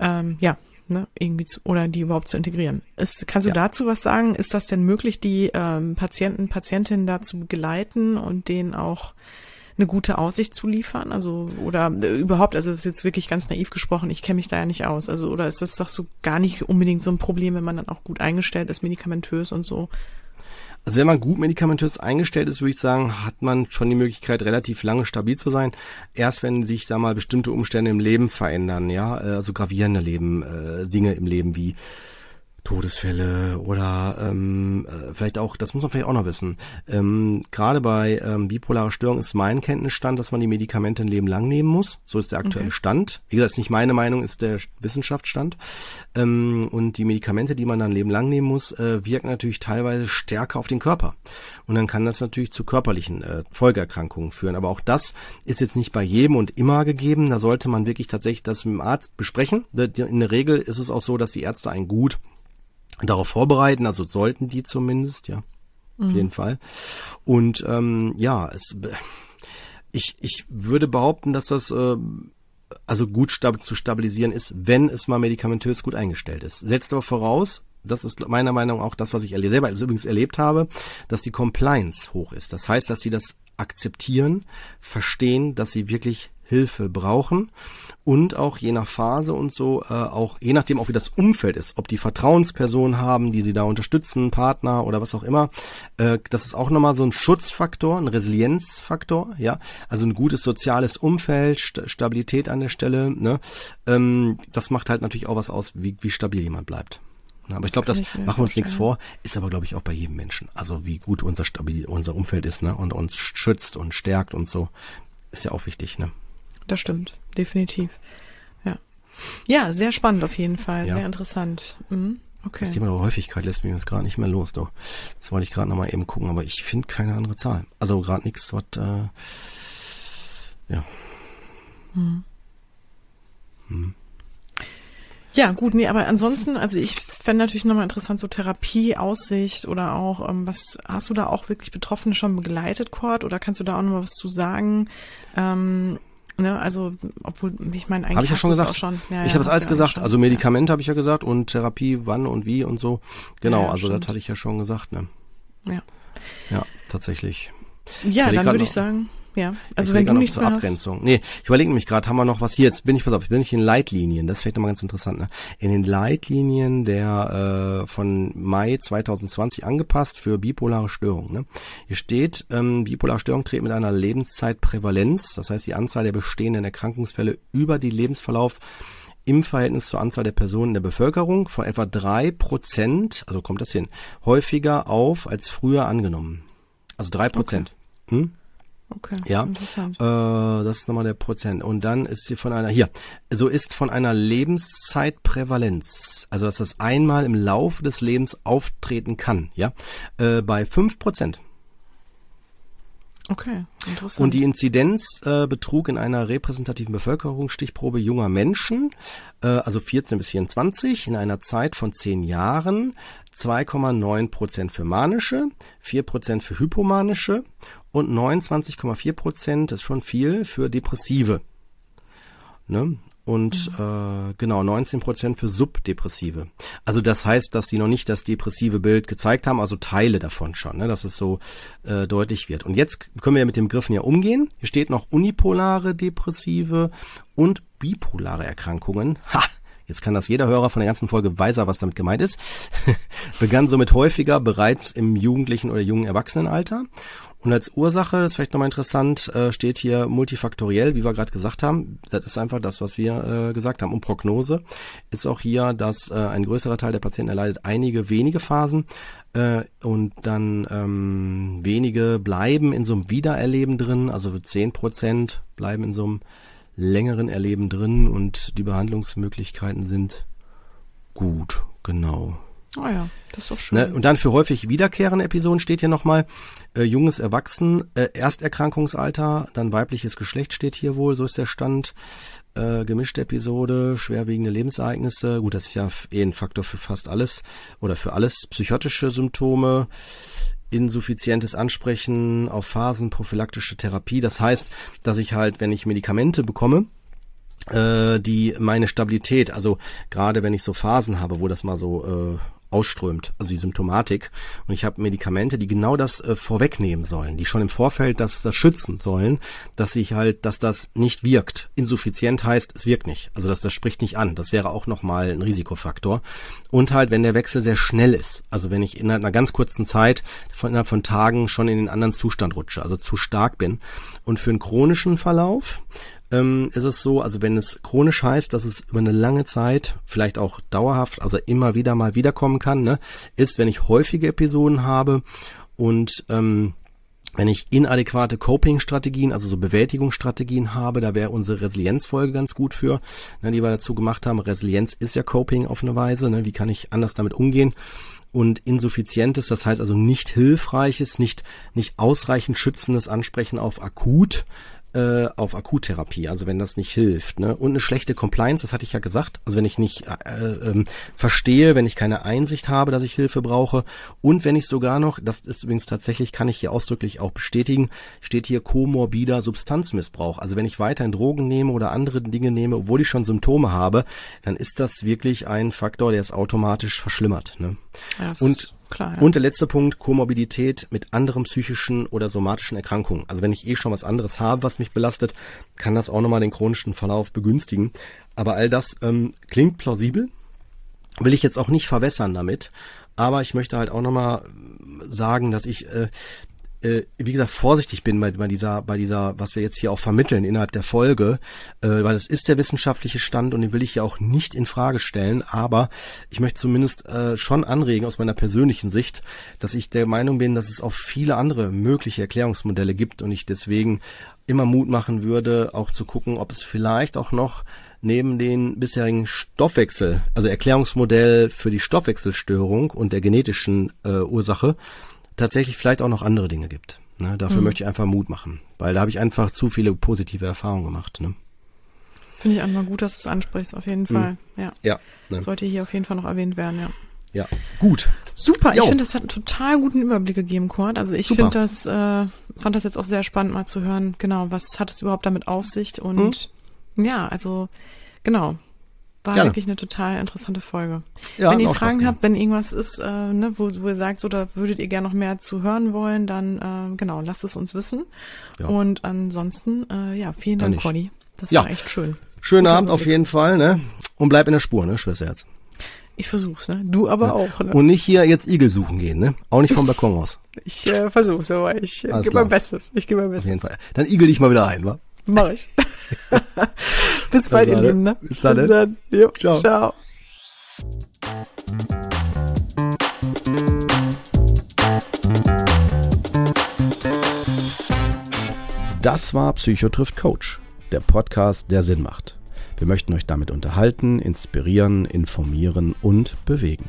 ähm, ja, ne, irgendwie zu, oder die überhaupt zu integrieren. Ist, kannst du ja. dazu was sagen? Ist das denn möglich, die ähm, Patienten, Patientinnen da zu begleiten und denen auch eine gute Aussicht zu liefern? Also, oder äh, überhaupt, also ist jetzt wirklich ganz naiv gesprochen, ich kenne mich da ja nicht aus. Also, oder ist das, sagst du, gar nicht unbedingt so ein Problem, wenn man dann auch gut eingestellt ist, medikamentös und so? Also wenn man gut medikamentös eingestellt ist, würde ich sagen, hat man schon die Möglichkeit, relativ lange stabil zu sein. Erst wenn sich, sag mal, bestimmte Umstände im Leben verändern, ja, also gravierende Leben, äh, Dinge im Leben wie Todesfälle oder ähm, äh, vielleicht auch, das muss man vielleicht auch noch wissen. Ähm, Gerade bei ähm, bipolarer Störung ist mein Kenntnisstand, dass man die Medikamente ein Leben lang nehmen muss. So ist der aktuelle okay. Stand. Wie gesagt, ist nicht meine Meinung, ist der Wissenschaftsstand. Ähm, und die Medikamente, die man dann ein Leben lang nehmen muss, äh, wirken natürlich teilweise stärker auf den Körper. Und dann kann das natürlich zu körperlichen äh, Folgeerkrankungen führen. Aber auch das ist jetzt nicht bei jedem und immer gegeben. Da sollte man wirklich tatsächlich das mit dem Arzt besprechen. In der Regel ist es auch so, dass die Ärzte einen gut darauf vorbereiten, also sollten die zumindest, ja, mhm. auf jeden Fall. Und ähm, ja, es, ich, ich würde behaupten, dass das äh, also gut stab zu stabilisieren ist, wenn es mal medikamentös gut eingestellt ist. Setzt aber voraus, das ist meiner Meinung nach auch das, was ich selber übrigens erlebt habe, dass die Compliance hoch ist. Das heißt, dass sie das akzeptieren, verstehen, dass sie wirklich Hilfe brauchen und auch je nach Phase und so, äh, auch je nachdem auch wie das Umfeld ist, ob die Vertrauenspersonen haben, die sie da unterstützen, Partner oder was auch immer, äh, das ist auch nochmal so ein Schutzfaktor, ein Resilienzfaktor, ja, also ein gutes soziales Umfeld, St Stabilität an der Stelle, ne, ähm, das macht halt natürlich auch was aus, wie, wie stabil jemand bleibt. Aber ich glaube, das machen wir uns nichts vor, ist aber, glaube ich, auch bei jedem Menschen. Also wie gut unser Stabil, unser Umfeld ist, ne? Und uns schützt und stärkt und so. Ist ja auch wichtig, ne? Das stimmt, definitiv. Ja. Ja, sehr spannend auf jeden Fall, ja. sehr interessant. Mhm. Okay. Das Thema der Häufigkeit lässt mich jetzt gerade nicht mehr los, doch. Das wollte ich gerade nochmal eben gucken, aber ich finde keine andere Zahl. Also gerade nichts, was äh, ja. Mhm. Hm. Ja, gut, nee, aber ansonsten, also ich fände natürlich nochmal interessant, so Therapie, Aussicht oder auch, ähm, was, hast du da auch wirklich Betroffene schon begleitet, Cord, oder kannst du da auch nochmal was zu sagen? Ähm, Ne, also, obwohl, ich meine, eigentlich. Habe ich ja schon gesagt. Schon, ja, ich ja, habe es alles gesagt. Also Medikamente ja. habe ich ja gesagt und Therapie, wann und wie und so. Genau, ja, also stimmt. das hatte ich ja schon gesagt, ne? Ja. Ja, tatsächlich. Ja, dann würde ich sagen. Ja, also ich wenn du nichts zur Abgrenzung. Hast. Nee, ich überlege mich gerade, haben wir noch was hier? Jetzt bin ich, pass auf, bin ich in Leitlinien. Das ist vielleicht nochmal ganz interessant. Ne? In den Leitlinien der äh, von Mai 2020 angepasst für bipolare Störungen. Ne? Hier steht, ähm, bipolare Störung tritt mit einer Lebenszeitprävalenz, das heißt die Anzahl der bestehenden Erkrankungsfälle über die Lebensverlauf im Verhältnis zur Anzahl der Personen der Bevölkerung von etwa drei Prozent, also kommt das hin, häufiger auf als früher angenommen. Also drei Prozent. Okay. Hm? Okay, ja, interessant. Äh, das ist nochmal der Prozent. Und dann ist sie von einer, hier, so ist von einer Lebenszeitprävalenz, also dass das einmal im Laufe des Lebens auftreten kann, ja, äh, bei fünf Prozent. Okay, interessant. Und die Inzidenz äh, betrug in einer repräsentativen Bevölkerungsstichprobe junger Menschen, äh, also 14 bis 24, in einer Zeit von zehn Jahren 2,9 Prozent für manische, 4 Prozent für hypomanische und 29,4 Prozent, das ist schon viel, für Depressive. Ne? Und mhm. äh, genau 19 Prozent für Subdepressive. Also das heißt, dass die noch nicht das depressive Bild gezeigt haben, also Teile davon schon, ne, dass es so äh, deutlich wird. Und jetzt können wir ja mit dem Begriffen ja umgehen. Hier steht noch unipolare Depressive und bipolare Erkrankungen. Ha! Jetzt kann das jeder Hörer von der ganzen Folge weiser, was damit gemeint ist. Begann somit häufiger bereits im jugendlichen oder jungen Erwachsenenalter und als Ursache, das ist vielleicht nochmal interessant, äh, steht hier multifaktoriell, wie wir gerade gesagt haben. Das ist einfach das, was wir äh, gesagt haben. Und Prognose ist auch hier, dass äh, ein größerer Teil der Patienten erleidet einige wenige Phasen äh, und dann ähm, wenige bleiben in so einem Wiedererleben drin, also zehn Prozent bleiben in so einem längeren Erleben drin und die Behandlungsmöglichkeiten sind gut, genau. Oh ja, das ist doch schön. Ne? Und dann für häufig wiederkehrende Episoden steht hier nochmal äh, junges Erwachsen, äh, Ersterkrankungsalter, dann weibliches Geschlecht steht hier wohl, so ist der Stand. Äh, gemischte Episode, schwerwiegende Lebensereignisse, gut, das ist ja eh ein Faktor für fast alles oder für alles, psychotische Symptome, insuffizientes Ansprechen auf Phasen, prophylaktische Therapie. Das heißt, dass ich halt, wenn ich Medikamente bekomme, äh, die meine Stabilität, also gerade wenn ich so Phasen habe, wo das mal so äh, ausströmt, also die Symptomatik. Und ich habe Medikamente, die genau das äh, vorwegnehmen sollen, die schon im Vorfeld das, das schützen sollen, dass ich halt, dass das nicht wirkt. Insuffizient heißt, es wirkt nicht. Also dass das spricht nicht an. Das wäre auch nochmal ein Risikofaktor. Und halt, wenn der Wechsel sehr schnell ist. Also wenn ich in einer ganz kurzen Zeit, von, innerhalb von Tagen schon in den anderen Zustand rutsche, also zu stark bin. Und für einen chronischen Verlauf ähm, ist es so, also wenn es chronisch heißt, dass es über eine lange Zeit, vielleicht auch dauerhaft, also immer wieder mal wiederkommen kann, ne, ist, wenn ich häufige Episoden habe und ähm, wenn ich inadäquate Coping-Strategien, also so Bewältigungsstrategien habe, da wäre unsere Resilienzfolge ganz gut für, ne, die wir dazu gemacht haben. Resilienz ist ja Coping auf eine Weise. Ne, wie kann ich anders damit umgehen? Und insuffizientes, das heißt also nicht hilfreiches, nicht, nicht ausreichend schützendes Ansprechen auf akut äh, auf Akuttherapie, also wenn das nicht hilft. Ne? Und eine schlechte Compliance, das hatte ich ja gesagt. Also wenn ich nicht äh, äh, verstehe, wenn ich keine Einsicht habe, dass ich Hilfe brauche und wenn ich sogar noch, das ist übrigens tatsächlich, kann ich hier ausdrücklich auch bestätigen, steht hier komorbider Substanzmissbrauch. Also wenn ich weiterhin Drogen nehme oder andere Dinge nehme, obwohl ich schon Symptome habe, dann ist das wirklich ein Faktor, der es automatisch verschlimmert. Ne? Ja, und Klar, ja. Und der letzte Punkt, Komorbidität mit anderen psychischen oder somatischen Erkrankungen. Also wenn ich eh schon was anderes habe, was mich belastet, kann das auch nochmal den chronischen Verlauf begünstigen. Aber all das ähm, klingt plausibel, will ich jetzt auch nicht verwässern damit. Aber ich möchte halt auch nochmal sagen, dass ich äh, äh, wie gesagt, vorsichtig bin bei, bei dieser, bei dieser, was wir jetzt hier auch vermitteln innerhalb der Folge, äh, weil es ist der wissenschaftliche Stand und den will ich ja auch nicht in Frage stellen, aber ich möchte zumindest äh, schon anregen aus meiner persönlichen Sicht, dass ich der Meinung bin, dass es auch viele andere mögliche Erklärungsmodelle gibt und ich deswegen immer Mut machen würde, auch zu gucken, ob es vielleicht auch noch neben den bisherigen Stoffwechsel, also Erklärungsmodell für die Stoffwechselstörung und der genetischen äh, Ursache, tatsächlich vielleicht auch noch andere Dinge gibt. Ne? Dafür mhm. möchte ich einfach Mut machen, weil da habe ich einfach zu viele positive Erfahrungen gemacht. Ne? Finde ich einfach gut, dass du es ansprichst, auf jeden mhm. Fall. Mhm. Ja. ja ne? Sollte hier auf jeden Fall noch erwähnt werden, ja. Ja, gut. Super, jo. ich finde, das hat einen total guten Überblick gegeben, Kurt. Also ich finde das, äh, fand das jetzt auch sehr spannend mal zu hören, genau, was hat es überhaupt damit auf sich und mhm. ja, also genau, war Gerne. wirklich eine total interessante Folge. Ja, wenn ihr Fragen habt, wenn irgendwas ist, äh, ne, wo, wo ihr sagt, so da würdet ihr gerne noch mehr zu hören wollen, dann äh, genau, lasst es uns wissen. Ja. Und ansonsten, äh, ja, vielen Dank, Conny. Das ja. war echt schön. Schönen Abend auf jeden Fall, ne? Und bleib in der Spur, ne, Schwesterherz. Ich versuch's, ne? Du aber ja. auch, ne? Und nicht hier jetzt Igel suchen gehen, ne? Auch nicht vom Balkon aus. ich äh, versuch's, aber ich äh, gebe mein Bestes. Ich gebe mein Bestes. Auf jeden Fall. Dann igel dich mal wieder ein, wa? Mach ich. Bis bald, ihr Lieben. Ne? Bis dann. Bis dann. Jo, ciao. ciao. Das war Psychotrift Coach, der Podcast, der Sinn macht. Wir möchten euch damit unterhalten, inspirieren, informieren und bewegen.